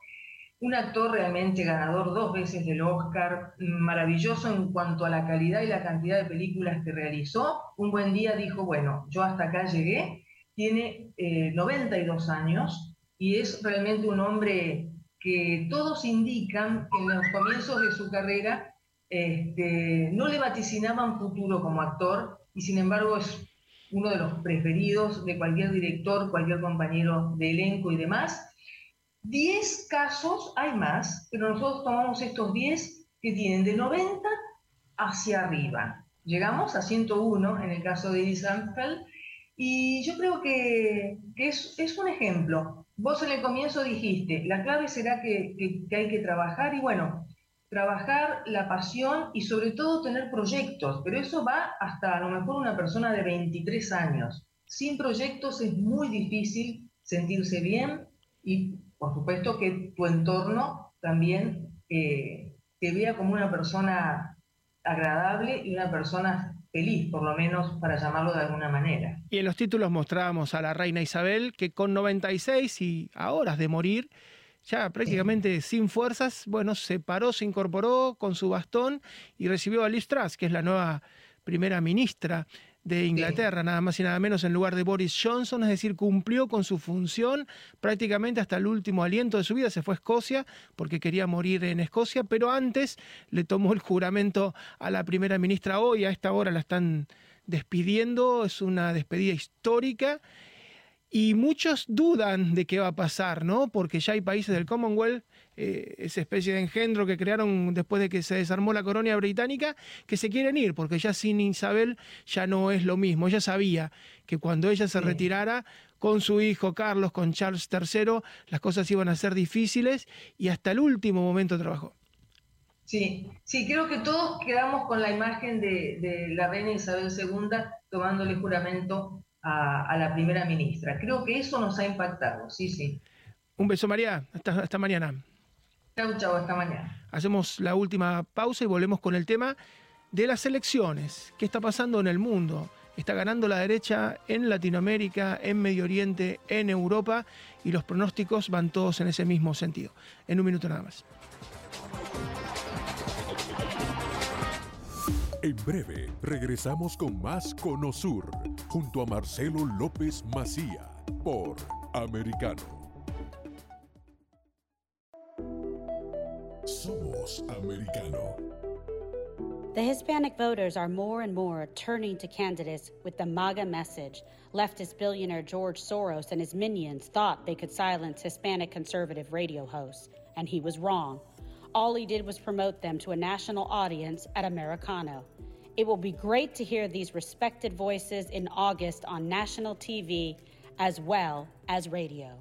Un actor realmente ganador dos veces del Oscar, maravilloso en cuanto a la calidad y la cantidad de películas que realizó. Un buen día dijo, bueno, yo hasta acá llegué, tiene 92 eh, años y es realmente un hombre que todos indican que en los comienzos de su carrera este, no le vaticinaban futuro como actor y sin embargo es uno de los preferidos de cualquier director, cualquier compañero de elenco y demás. 10 casos, hay más, pero nosotros tomamos estos 10 que tienen de 90 hacia arriba. Llegamos a 101 en el caso de Eddie y yo creo que, es, es, un ejemplo. Vos en el comienzo dijiste, la clave será que, que, hay que trabajar y bueno, trabajar la pasión y sobre todo tener proyectos, pero eso va hasta a lo mejor una persona de 23 años. Sin proyectos es muy difícil sentirse bien y por supuesto que tu entorno también eh, te vea como una persona agradable y una persona feliz, por lo menos para llamarlo de alguna manera. Y en los títulos mostrábamos a la reina Isabel que con 96 y a horas de morir, ya prácticamente sin fuerzas, bueno, se paró, se incorporó con su bastón y recibió a Liz Truss, que es la nueva primera ministra de Inglaterra, nada más y nada menos en lugar de Boris Johnson, es decir, cumplió con su función prácticamente hasta el último aliento de su vida, se fue a Escocia porque quería morir en Escocia, pero antes le tomó el juramento a la primera ministra hoy, a esta hora la están despidiendo, es una despedida histórica y muchos dudan de qué va a pasar, ¿no? Porque ya hay países del Commonwealth, eh, esa especie de engendro que crearon después de que se desarmó la colonia británica, que se quieren ir, porque ya sin Isabel ya no es lo mismo. Ella sabía que cuando ella se retirara, con su hijo Carlos, con Charles III, las cosas iban a ser difíciles y hasta el último momento trabajó. Sí, sí, creo que todos quedamos con la imagen de, de la reina Isabel II tomándole juramento a, la primera ministra. Creo que eso nos ha impactado, sí, sí. Un beso, María. Hasta, hasta mañana. Chau, chau, hasta mañana. Hacemos la última pausa y volvemos con el tema de las elecciones. ¿Qué está pasando en el mundo? Está ganando la derecha en Latinoamérica, en Medio Oriente, en Europa y los pronósticos van todos en ese mismo sentido. En un minuto nada más. En breve, regresamos con más Conosur, junto a Marcelo López Macía, por Americano. Somos Americano. The Hispanic voters are more and more turning to candidates with the MAGA message. Leftist billionaire George Soros and his minions thought they could silence Hispanic conservative radio hosts, and he was wrong. All he did was promote them to a national audience at Americano. It will be great to hear these respected voices in August on national TV as well as radio.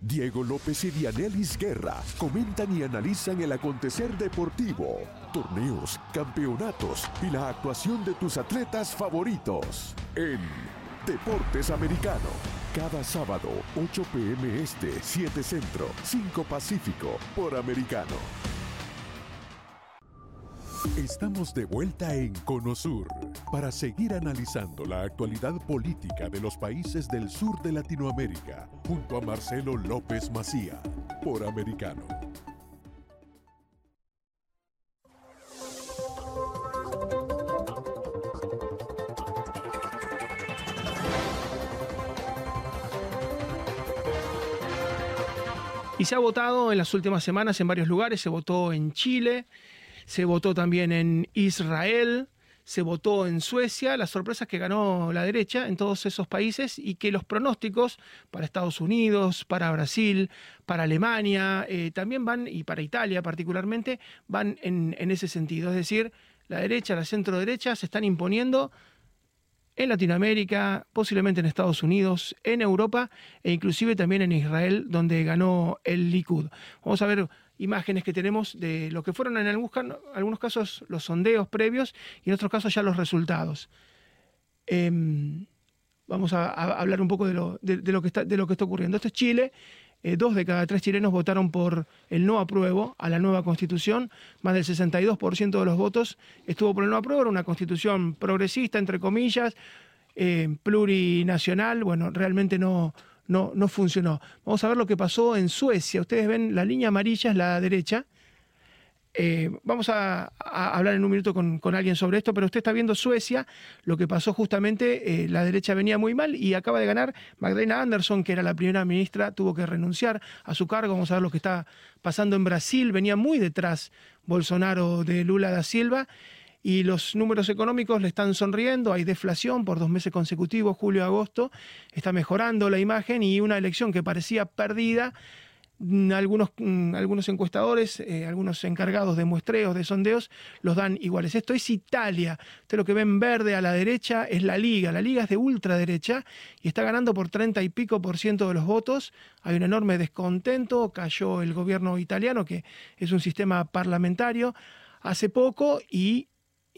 Diego López y Dianelis Guerra comentan y analizan el acontecer deportivo, torneos, campeonatos y la actuación de tus atletas favoritos en Deportes Americano. Cada sábado, 8 pm este, 7 centro, 5 pacífico, por Americano. Estamos de vuelta en Conosur para seguir analizando la actualidad política de los países del sur de Latinoamérica junto a Marcelo López Macía por Americano. Y se ha votado en las últimas semanas en varios lugares, se votó en Chile, se votó también en Israel, se votó en Suecia, la sorpresa es que ganó la derecha en todos esos países y que los pronósticos para Estados Unidos, para Brasil, para Alemania, eh, también van, y para Italia particularmente, van en, en ese sentido. Es decir, la derecha, la centro derecha se están imponiendo en Latinoamérica, posiblemente en Estados Unidos, en Europa e inclusive también en Israel, donde ganó el Likud. Vamos a ver imágenes que tenemos de lo que fueron en algunos, casos los sondeos previos y en otros casos ya los resultados. Em, vamos a, hablar un poco de lo, que está, de lo que está ocurriendo. Esto es Chile. Eh, dos de cada tres chilenos votaron por el no apruebo a la nueva constitución. Más del 62% de los votos estuvo por el no apruebo. Era una constitución progresista, entre comillas, eh, plurinacional. Bueno, realmente no, no, no funcionó. Vamos a ver lo que pasó en Suecia. Ustedes ven la línea amarilla es la derecha. Eh, vamos a, hablar en un minuto con, alguien sobre esto, pero usted está viendo Suecia, lo que pasó justamente, eh, la derecha venía muy mal y acaba de ganar Magdalena Anderson, que era la primera ministra, tuvo que renunciar a su cargo. Vamos a ver lo que está pasando en Brasil, venía muy detrás Bolsonaro de Lula da Silva y los números económicos le están sonriendo, hay deflación por dos meses consecutivos, julio-agosto, está mejorando la imagen y una elección que parecía perdida, mm, algunos, mm, algunos encuestadores, eh, algunos encargados de muestreos, de sondeos, los dan iguales. Esto es Italia. Usted lo que ven verde a la derecha es la Liga. La Liga es de ultraderecha y está ganando por 30 y pico por ciento de los votos. Hay un enorme descontento. Cayó el gobierno italiano, que es un sistema parlamentario, hace poco y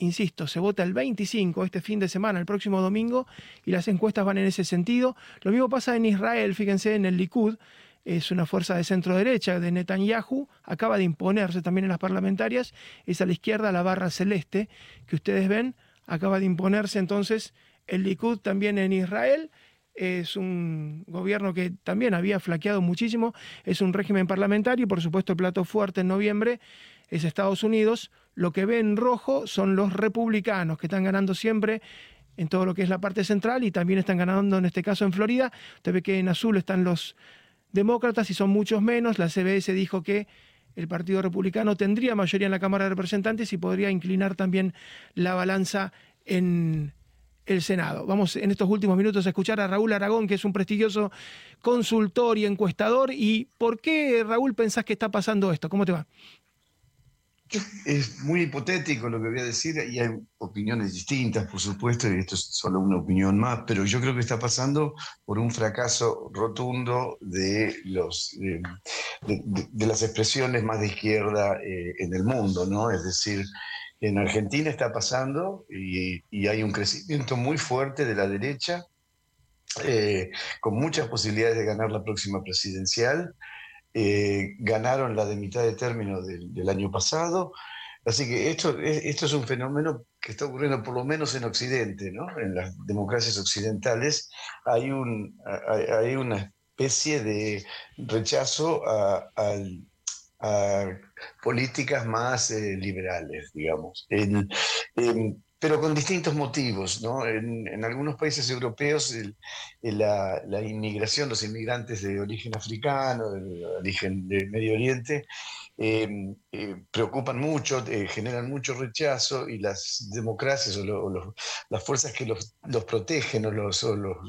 insisto, se vota el 25 este fin de semana, el próximo domingo, y las encuestas van en ese sentido. Lo mismo pasa en Israel, fíjense, en el Likud, es una fuerza de centro derecha de Netanyahu, acaba de imponerse también en las parlamentarias, es a la izquierda la barra celeste que ustedes ven, acaba de imponerse entonces el Likud también en Israel. Es un gobierno que también había flaqueado muchísimo, es un régimen parlamentario y por supuesto el plato fuerte en noviembre es Estados Unidos, lo que ve en rojo son los republicanos que están ganando siempre en todo lo que es la parte central y también están ganando en este caso en Florida. Usted ve que en azul están los demócratas y son muchos menos. La CBS dijo que el Partido Republicano tendría mayoría en la Cámara de Representantes y podría inclinar también la balanza en el Senado. Vamos en estos últimos minutos a escuchar a Raúl Aragón, que es un prestigioso consultor y encuestador. ¿Y por qué, Raúl, pensás que está pasando esto? ¿Cómo te va? Es muy hipotético lo que voy a decir y hay opiniones distintas, por supuesto, y esto es solo una opinión más, pero yo creo que está pasando por un fracaso rotundo de, los, eh, de, las expresiones más de izquierda eh, en el mundo, ¿no? Es decir, en Argentina está pasando y, hay un crecimiento muy fuerte de la derecha, eh, con muchas posibilidades de ganar la próxima presidencial eh, ganaron la de mitad de término del, año pasado. Así que esto, esto es un fenómeno que está ocurriendo por lo menos en Occidente, ¿no? en las democracias occidentales. Hay, un, hay, una especie de rechazo a, políticas más eh, liberales, digamos. Pero con distintos motivos. ¿no? En, algunos países europeos la, inmigración, los inmigrantes de origen africano, de origen del Medio Oriente, em, eh, preocupan mucho, eh, generan mucho rechazo y las democracias o, las fuerzas que los, protegen o, los,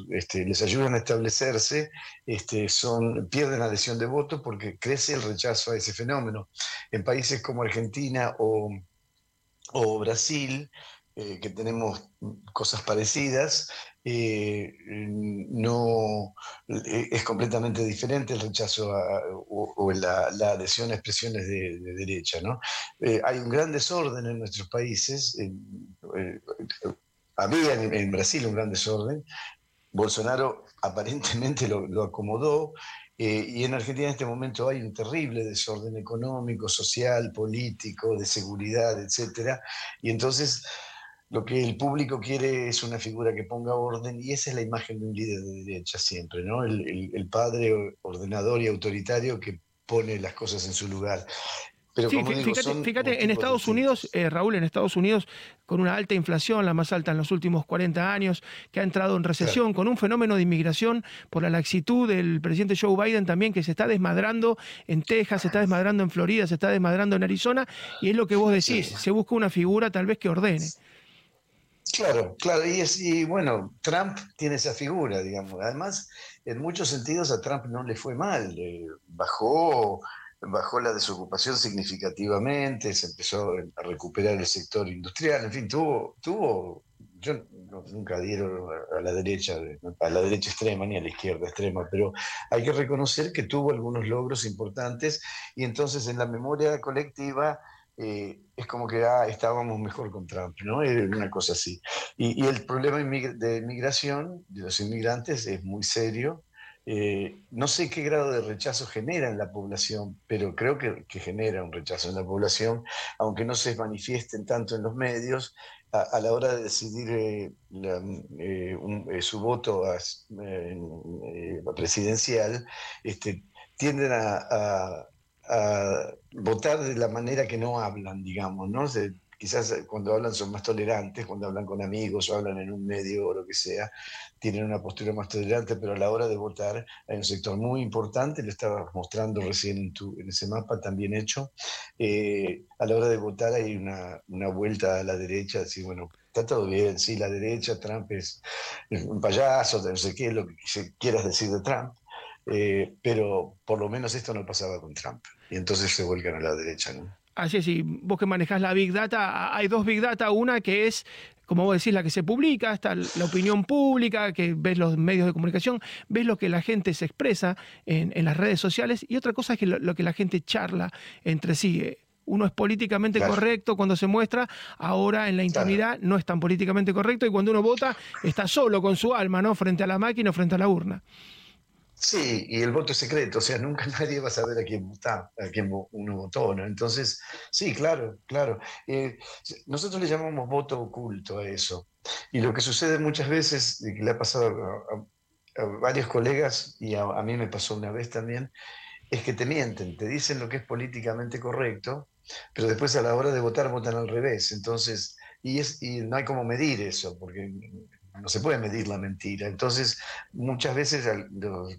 este, les ayudan a establecerse este, son, pierden adhesión de voto porque crece el rechazo a ese fenómeno. En países como Argentina o, o Brasil, eh, que tenemos cosas parecidas, eh, no eh, es completamente diferente el rechazo o, la, adhesión a expresiones de, derecha. ¿no? hay un gran desorden en nuestros países. había en, Brasil un gran desorden. Bolsonaro aparentemente lo, lo acomodó. y en Argentina en este momento hay un terrible desorden económico, social, político, de seguridad, etc. Y entonces lo que el público quiere es una figura que ponga orden y esa es la imagen de un líder de derecha siempre, ¿no? El, padre ordenador y autoritario que pone las cosas en su lugar. Pero fíjate, en Estados Unidos, eh, Raúl, en Estados Unidos, con una alta inflación, la más alta en los últimos 40 años, que ha entrado en recesión, con un fenómeno de inmigración por la laxitud del presidente Joe Biden también, que se está desmadrando en Texas, se está desmadrando en Florida, se está desmadrando en Arizona, y es lo que vos decís, se busca una figura tal vez que ordene. Claro, claro, y, es, bueno, Trump tiene esa figura, digamos. Además, en muchos sentidos a Trump no le fue mal, bajó, bajó la desocupación significativamente, se empezó a recuperar el sector industrial, en fin, tuvo, tuvo yo nunca dieron a la derecha, a la derecha extrema ni a la izquierda extrema, pero hay que reconocer que tuvo algunos logros importantes y entonces en la memoria colectiva eh, es como que ah, estábamos mejor con Trump, ¿no? Era una cosa así. Y, el problema de inmigración de los inmigrantes es muy serio. Eh, no sé qué grado de rechazo genera en la población, pero creo que, genera un rechazo en la población, aunque no se manifiesten tanto en los medios, a, la hora de decidir eh, su voto presidencial, este, tienden a a votar de la manera que no hablan, digamos, ¿no? quizás eh, cuando hablan son más tolerantes, cuando hablan con amigos o hablan en un medio o lo que sea, tienen una postura más tolerante, pero a la hora de votar hay un sector muy importante, lo estaba mostrando recién en, tu, en ese mapa también hecho, eh, a la hora de votar hay una, una vuelta a la derecha, decir, bueno, está todo bien, sí, la derecha, Trump es, un payaso, no sé qué, lo que quieras decir de Trump, eh, pero por lo menos esto no pasaba con Trump y entonces se vuelcan a la derecha. ¿no? Así es, y vos que manejás la Big Data, hay dos Big Data, una que es como vos decís, la que se publica, está la opinión pública, que ves los medios de comunicación, ves lo que la gente se expresa en, las redes sociales, y otra cosa es que lo, que la gente charla entre sí. Uno es políticamente correcto cuando se muestra, ahora en la intimidad no es tan políticamente correcto, y cuando uno vota está solo con su alma, ¿no? Frente a la máquina o frente a la urna. Sí, y el voto es secreto, o sea, nunca nadie va a saber a quién vota, a quién uno votó, ¿no? Entonces, sí, claro, claro. Eh, nosotros le llamamos voto oculto a eso. Y lo que sucede muchas veces, que le ha pasado a, varios colegas, y a, mí me pasó una vez también, es que te mienten, te dicen lo que es políticamente correcto, pero después a la hora de votar votan al revés. Entonces, y, es, y no hay como medir eso, porque no se puede medir la mentira. Entonces, muchas veces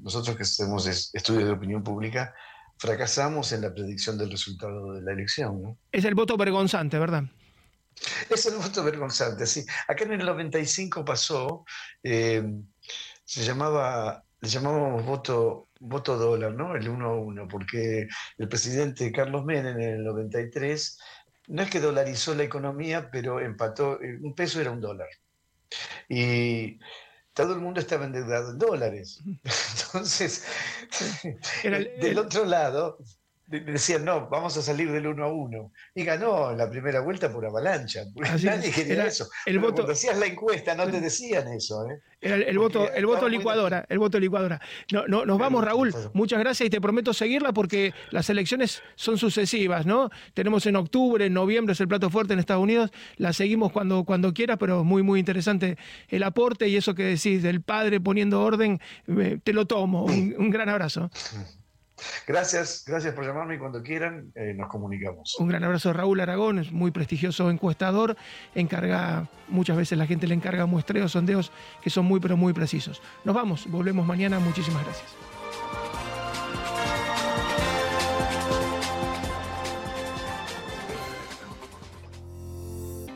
nosotros que hacemos estudios de opinión pública, fracasamos en la predicción del resultado de la elección. Es el voto vergonzante, ¿verdad? Es el voto vergonzante, sí. Acá en el 95 pasó, eh, se llamaba, le llamábamos voto, voto dólar, ¿no? El 1 a 1, porque el presidente Carlos Menem en el 93 no es que dolarizó la economía, pero empató, eh, un peso era un dólar. Y todo el mundo estaba endeudado en dólares. Entonces, del otro lado, decían, no, vamos a salir del uno a uno. Y ganó en la primera vuelta por avalancha. Nadie quería eso. El voto, cuando hacías la encuesta no te decían eso. ¿eh? Era el, voto, el voto licuadora, el voto licuadora. No, no, nos vamos, Raúl. Muchas gracias y te prometo seguirla porque las elecciones son sucesivas, ¿no? Tenemos en octubre, en noviembre es el plato fuerte en Estados Unidos. La seguimos cuando, cuando quiera, pero muy, muy interesante el aporte y eso que decís del padre poniendo orden, eh, te lo tomo. un gran abrazo. Gracias, gracias por llamarme y cuando quieran eh, nos comunicamos. Un gran abrazo Raúl Aragón, es muy prestigioso encuestador, encarga, muchas veces la gente le encarga muestreos, sondeos que son muy pero muy precisos. Nos vamos, volvemos mañana, muchísimas gracias.